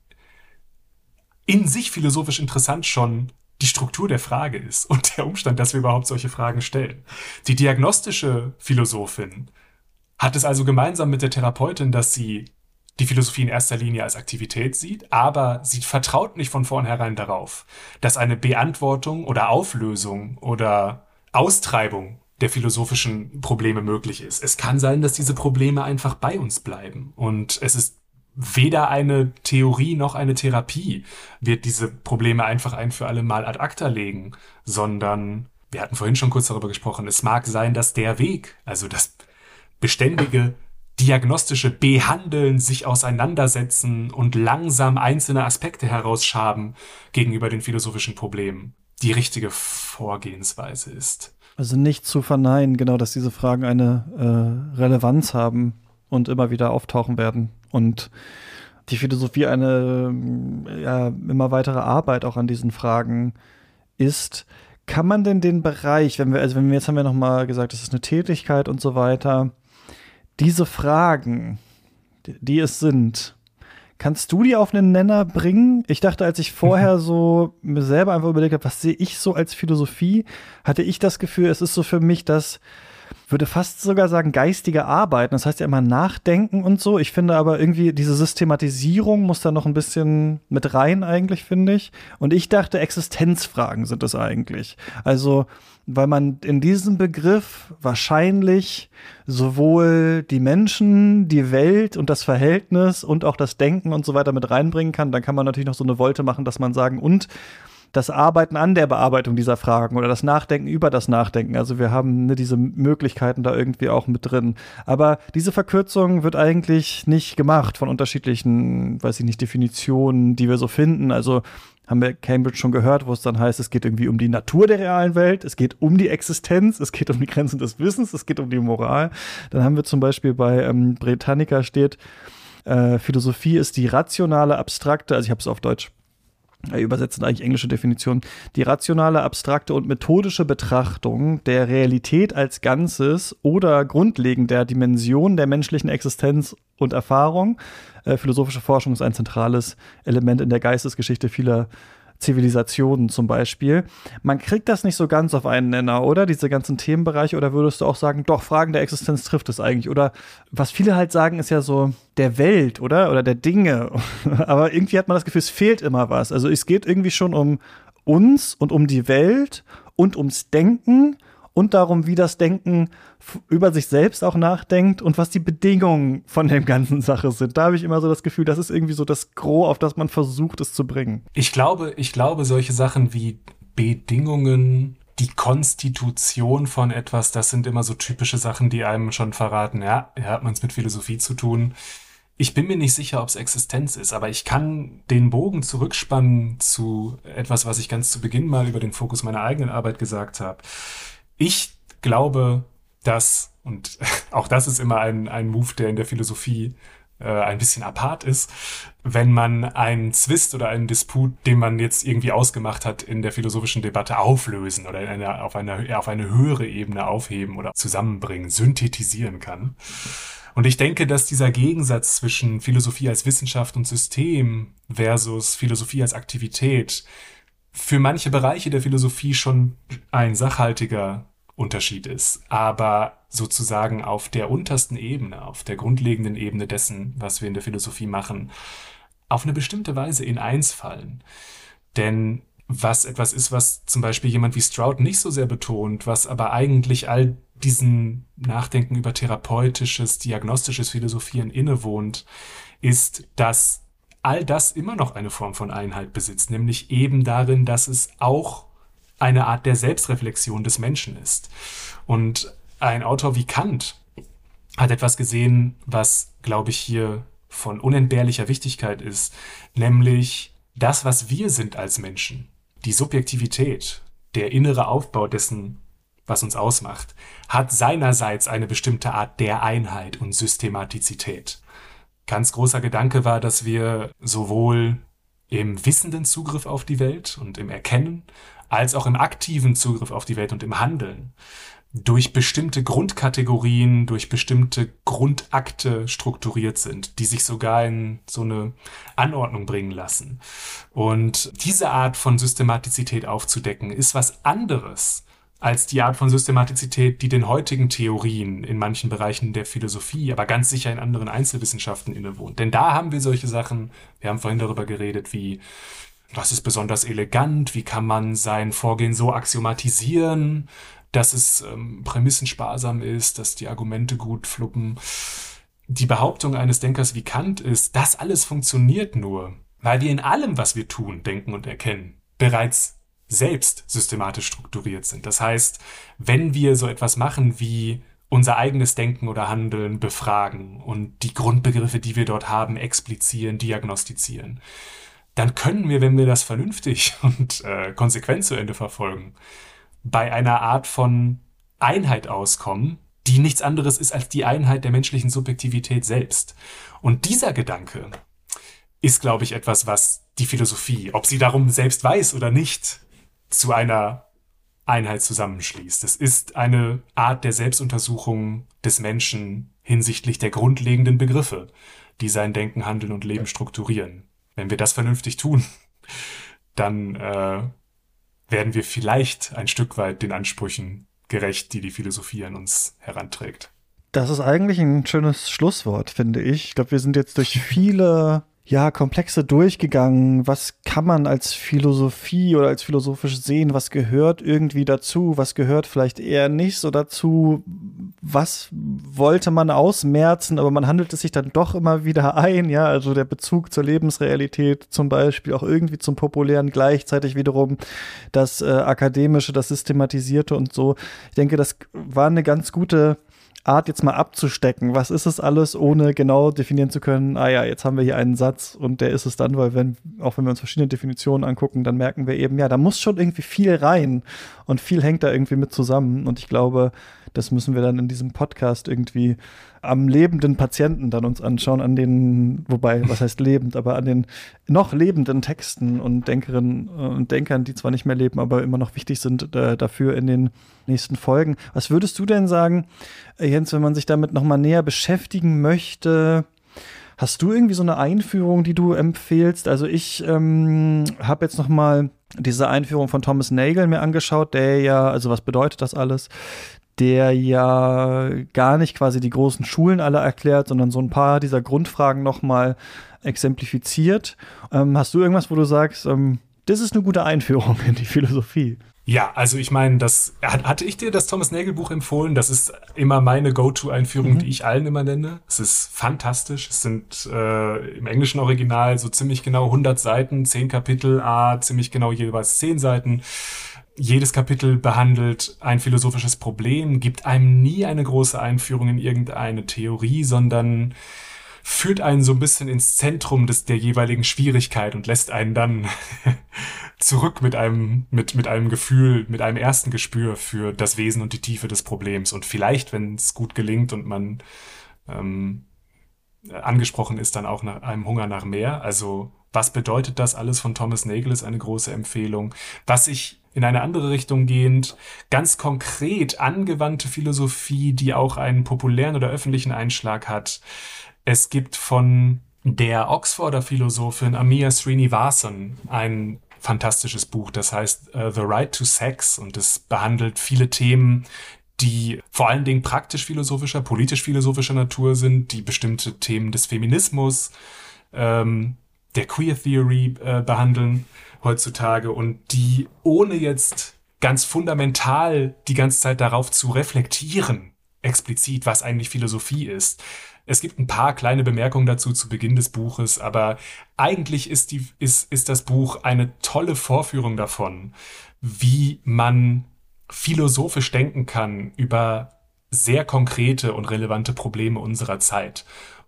in sich philosophisch interessant schon die Struktur der Frage ist und der Umstand, dass wir überhaupt solche Fragen stellen. Die diagnostische Philosophin hat es also gemeinsam mit der Therapeutin, dass sie die Philosophie in erster Linie als Aktivität sieht, aber sie vertraut nicht von vornherein darauf, dass eine Beantwortung oder Auflösung oder Austreibung der philosophischen Probleme möglich ist. Es kann sein, dass diese Probleme einfach bei uns bleiben und es ist weder eine Theorie noch eine Therapie wird diese Probleme einfach ein für alle Mal ad acta legen, sondern wir hatten vorhin schon kurz darüber gesprochen, es mag sein, dass der Weg, also das beständige diagnostische Behandeln, sich auseinandersetzen und langsam einzelne Aspekte herausschaben gegenüber den philosophischen Problemen die richtige Vorgehensweise ist. Also nicht zu verneinen, genau, dass diese Fragen eine äh, Relevanz haben und immer wieder auftauchen werden und die Philosophie eine ja, immer weitere Arbeit auch an diesen Fragen ist. Kann man denn den Bereich, wenn wir, also wenn wir jetzt haben wir noch mal gesagt, das ist eine Tätigkeit und so weiter, diese Fragen, die es sind, kannst du die auf einen Nenner bringen? Ich dachte, als ich vorher so mir selber einfach überlegt habe, was sehe ich so als Philosophie, hatte ich das Gefühl, es ist so für mich das würde fast sogar sagen, geistige Arbeiten. Das heißt ja immer nachdenken und so. Ich finde aber irgendwie, diese Systematisierung muss da noch ein bisschen mit rein, eigentlich, finde ich. Und ich dachte, Existenzfragen sind es eigentlich. Also, weil man in diesem Begriff wahrscheinlich sowohl die Menschen, die Welt und das Verhältnis und auch das Denken und so weiter mit reinbringen kann. Dann kann man natürlich noch so eine Wolte machen, dass man sagen, und das Arbeiten an der Bearbeitung dieser Fragen oder das Nachdenken über das Nachdenken. Also wir haben ne, diese Möglichkeiten da irgendwie auch mit drin. Aber diese Verkürzung wird eigentlich nicht gemacht von unterschiedlichen, weiß ich nicht, Definitionen, die wir so finden. Also haben wir Cambridge schon gehört, wo es dann heißt, es geht irgendwie um die Natur der realen Welt, es geht um die Existenz, es geht um die Grenzen des Wissens, es geht um die Moral. Dann haben wir zum Beispiel bei ähm, Britannica steht, äh, Philosophie ist die rationale, abstrakte, also ich habe es auf Deutsch äh, übersetzen eigentlich englische Definition, die rationale, abstrakte und methodische Betrachtung der Realität als Ganzes oder grundlegend der Dimension der menschlichen Existenz und Erfahrung. Äh, philosophische Forschung ist ein zentrales Element in der Geistesgeschichte vieler Zivilisationen zum Beispiel. Man kriegt das nicht so ganz auf einen Nenner, oder? Diese ganzen Themenbereiche. Oder würdest du auch sagen, doch, Fragen der Existenz trifft es eigentlich? Oder was viele halt sagen, ist ja so der Welt, oder? Oder der Dinge. Aber irgendwie hat man das Gefühl, es fehlt immer was. Also es geht irgendwie schon um uns und um die Welt und ums Denken und darum, wie das Denken über sich selbst auch nachdenkt und was die Bedingungen von der ganzen Sache sind. Da habe ich immer so das Gefühl, das ist irgendwie so das Gros, auf das man versucht, es zu bringen. Ich glaube, ich glaube, solche Sachen wie Bedingungen, die Konstitution von etwas, das sind immer so typische Sachen, die einem schon verraten, ja, hier hat man es mit Philosophie zu tun. Ich bin mir nicht sicher, ob es Existenz ist, aber ich kann den Bogen zurückspannen zu etwas, was ich ganz zu Beginn mal über den Fokus meiner eigenen Arbeit gesagt habe. Ich glaube, dass, und auch das ist immer ein, ein Move, der in der Philosophie äh, ein bisschen apart ist, wenn man einen Zwist oder einen Disput, den man jetzt irgendwie ausgemacht hat, in der philosophischen Debatte auflösen oder in eine, auf, eine, auf eine höhere Ebene aufheben oder zusammenbringen, synthetisieren kann. Und ich denke, dass dieser Gegensatz zwischen Philosophie als Wissenschaft und System versus Philosophie als Aktivität für manche Bereiche der Philosophie schon ein sachhaltiger Unterschied ist, aber sozusagen auf der untersten Ebene, auf der grundlegenden Ebene dessen, was wir in der Philosophie machen, auf eine bestimmte Weise in eins fallen. Denn was etwas ist, was zum Beispiel jemand wie Stroud nicht so sehr betont, was aber eigentlich all diesen Nachdenken über therapeutisches, diagnostisches Philosophieren innewohnt, ist, dass all das immer noch eine Form von Einheit besitzt, nämlich eben darin, dass es auch eine Art der Selbstreflexion des Menschen ist. Und ein Autor wie Kant hat etwas gesehen, was, glaube ich, hier von unentbehrlicher Wichtigkeit ist, nämlich das, was wir sind als Menschen, die Subjektivität, der innere Aufbau dessen, was uns ausmacht, hat seinerseits eine bestimmte Art der Einheit und Systematizität. Ganz großer Gedanke war, dass wir sowohl im wissenden Zugriff auf die Welt und im Erkennen als auch im aktiven Zugriff auf die Welt und im Handeln durch bestimmte Grundkategorien, durch bestimmte Grundakte strukturiert sind, die sich sogar in so eine Anordnung bringen lassen. Und diese Art von Systematizität aufzudecken, ist was anderes als die Art von Systematizität, die den heutigen Theorien in manchen Bereichen der Philosophie, aber ganz sicher in anderen Einzelwissenschaften innewohnt. Denn da haben wir solche Sachen, wir haben vorhin darüber geredet, wie was ist besonders elegant, wie kann man sein Vorgehen so axiomatisieren, dass es ähm, prämissensparsam ist, dass die Argumente gut fluppen. Die Behauptung eines Denkers wie Kant ist, das alles funktioniert nur, weil wir in allem, was wir tun, denken und erkennen, bereits selbst systematisch strukturiert sind. Das heißt, wenn wir so etwas machen wie unser eigenes Denken oder Handeln befragen und die Grundbegriffe, die wir dort haben, explizieren, diagnostizieren, dann können wir, wenn wir das vernünftig und äh, konsequent zu Ende verfolgen, bei einer Art von Einheit auskommen, die nichts anderes ist als die Einheit der menschlichen Subjektivität selbst. Und dieser Gedanke ist, glaube ich, etwas, was die Philosophie, ob sie darum selbst weiß oder nicht, zu einer Einheit zusammenschließt. Es ist eine Art der Selbstuntersuchung des Menschen hinsichtlich der grundlegenden Begriffe, die sein Denken, Handeln und Leben strukturieren. Wenn wir das vernünftig tun, dann äh, werden wir vielleicht ein Stück weit den Ansprüchen gerecht, die die Philosophie an uns heranträgt. Das ist eigentlich ein schönes Schlusswort, finde ich. Ich glaube, wir sind jetzt durch viele ja, Komplexe durchgegangen. Was kann man als Philosophie oder als philosophisch sehen? Was gehört irgendwie dazu? Was gehört vielleicht eher nicht so dazu? Was wollte man ausmerzen, aber man handelt es sich dann doch immer wieder ein? Ja, also der Bezug zur Lebensrealität zum Beispiel, auch irgendwie zum Populären, gleichzeitig wiederum das äh, Akademische, das Systematisierte und so. Ich denke, das war eine ganz gute Art jetzt mal abzustecken. Was ist es alles, ohne genau definieren zu können, ah ja, jetzt haben wir hier einen Satz und der ist es dann, weil wenn, auch wenn wir uns verschiedene Definitionen angucken, dann merken wir eben, ja, da muss schon irgendwie viel rein und viel hängt da irgendwie mit zusammen. Und ich glaube, das müssen wir dann in diesem Podcast irgendwie am lebenden Patienten dann uns anschauen, an den, wobei, was heißt lebend, aber an den noch lebenden Texten und Denkerinnen und Denkern, die zwar nicht mehr leben, aber immer noch wichtig sind äh, dafür in den nächsten Folgen. Was würdest du denn sagen, äh, Jens, wenn man sich damit nochmal näher beschäftigen möchte? Hast du irgendwie so eine Einführung, die du empfehlst? Also ich ähm, habe jetzt noch mal diese Einführung von Thomas Nagel mir angeschaut, der ja, also was bedeutet das alles? Der ja gar nicht quasi die großen Schulen alle erklärt, sondern so ein paar dieser Grundfragen nochmal exemplifiziert. Ähm, hast du irgendwas, wo du sagst, ähm, das ist eine gute Einführung in die Philosophie? Ja, also ich meine, das hatte ich dir das Thomas Nagel Buch empfohlen. Das ist immer meine Go-to-Einführung, mhm. die ich allen immer nenne. Es ist fantastisch. Es sind äh, im englischen Original so ziemlich genau 100 Seiten, 10 Kapitel, a ziemlich genau jeweils 10 Seiten jedes Kapitel behandelt ein philosophisches Problem, gibt einem nie eine große Einführung in irgendeine Theorie, sondern führt einen so ein bisschen ins Zentrum des, der jeweiligen Schwierigkeit und lässt einen dann zurück mit einem, mit, mit einem Gefühl, mit einem ersten Gespür für das Wesen und die Tiefe des Problems. Und vielleicht, wenn es gut gelingt und man ähm, angesprochen ist, dann auch nach einem Hunger nach mehr. Also was bedeutet das alles von Thomas Nagel ist eine große Empfehlung. Was ich in eine andere Richtung gehend, ganz konkret angewandte Philosophie, die auch einen populären oder öffentlichen Einschlag hat. Es gibt von der Oxforder Philosophin Amia Srinivasan ein fantastisches Buch, das heißt uh, The Right to Sex und es behandelt viele Themen, die vor allen Dingen praktisch-philosophischer, politisch-philosophischer Natur sind, die bestimmte Themen des Feminismus, ähm, der Queer Theory äh, behandeln heutzutage und die ohne jetzt ganz fundamental die ganze Zeit darauf zu reflektieren, explizit, was eigentlich Philosophie ist. Es gibt ein paar kleine Bemerkungen dazu zu Beginn des Buches, aber eigentlich ist die, ist, ist das Buch eine tolle Vorführung davon, wie man philosophisch denken kann über sehr konkrete und relevante Probleme unserer Zeit.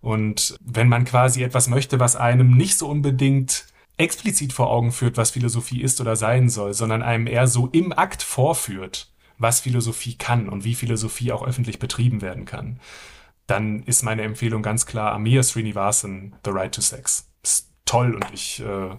Und wenn man quasi etwas möchte, was einem nicht so unbedingt explizit vor Augen führt, was Philosophie ist oder sein soll, sondern einem eher so im Akt vorführt, was Philosophie kann und wie Philosophie auch öffentlich betrieben werden kann, dann ist meine Empfehlung ganz klar Amir Srinivasan, The Right to Sex. Ist toll und ich, äh,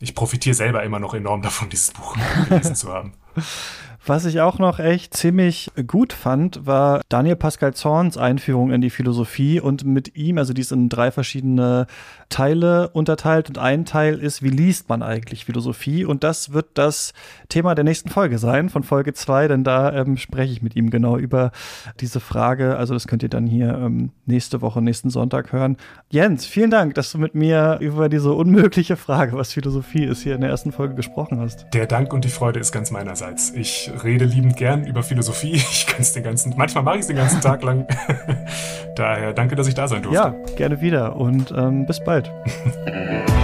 ich profitiere selber immer noch enorm davon, dieses Buch gelesen zu haben. Was ich auch noch echt ziemlich gut fand, war Daniel Pascal Zorns Einführung in die Philosophie und mit ihm, also die ist in drei verschiedene Teile unterteilt und ein Teil ist, wie liest man eigentlich Philosophie und das wird das Thema der nächsten Folge sein, von Folge zwei, denn da ähm, spreche ich mit ihm genau über diese Frage, also das könnt ihr dann hier ähm, nächste Woche, nächsten Sonntag hören. Jens, vielen Dank, dass du mit mir über diese unmögliche Frage, was Philosophie ist, hier in der ersten Folge gesprochen hast. Der Dank und die Freude ist ganz meinerseits. Ich rede liebend gern über Philosophie. Ich kann es den ganzen, manchmal mache ich es den ganzen Tag lang. Daher danke, dass ich da sein durfte. Ja, gerne wieder und ähm, bis bald.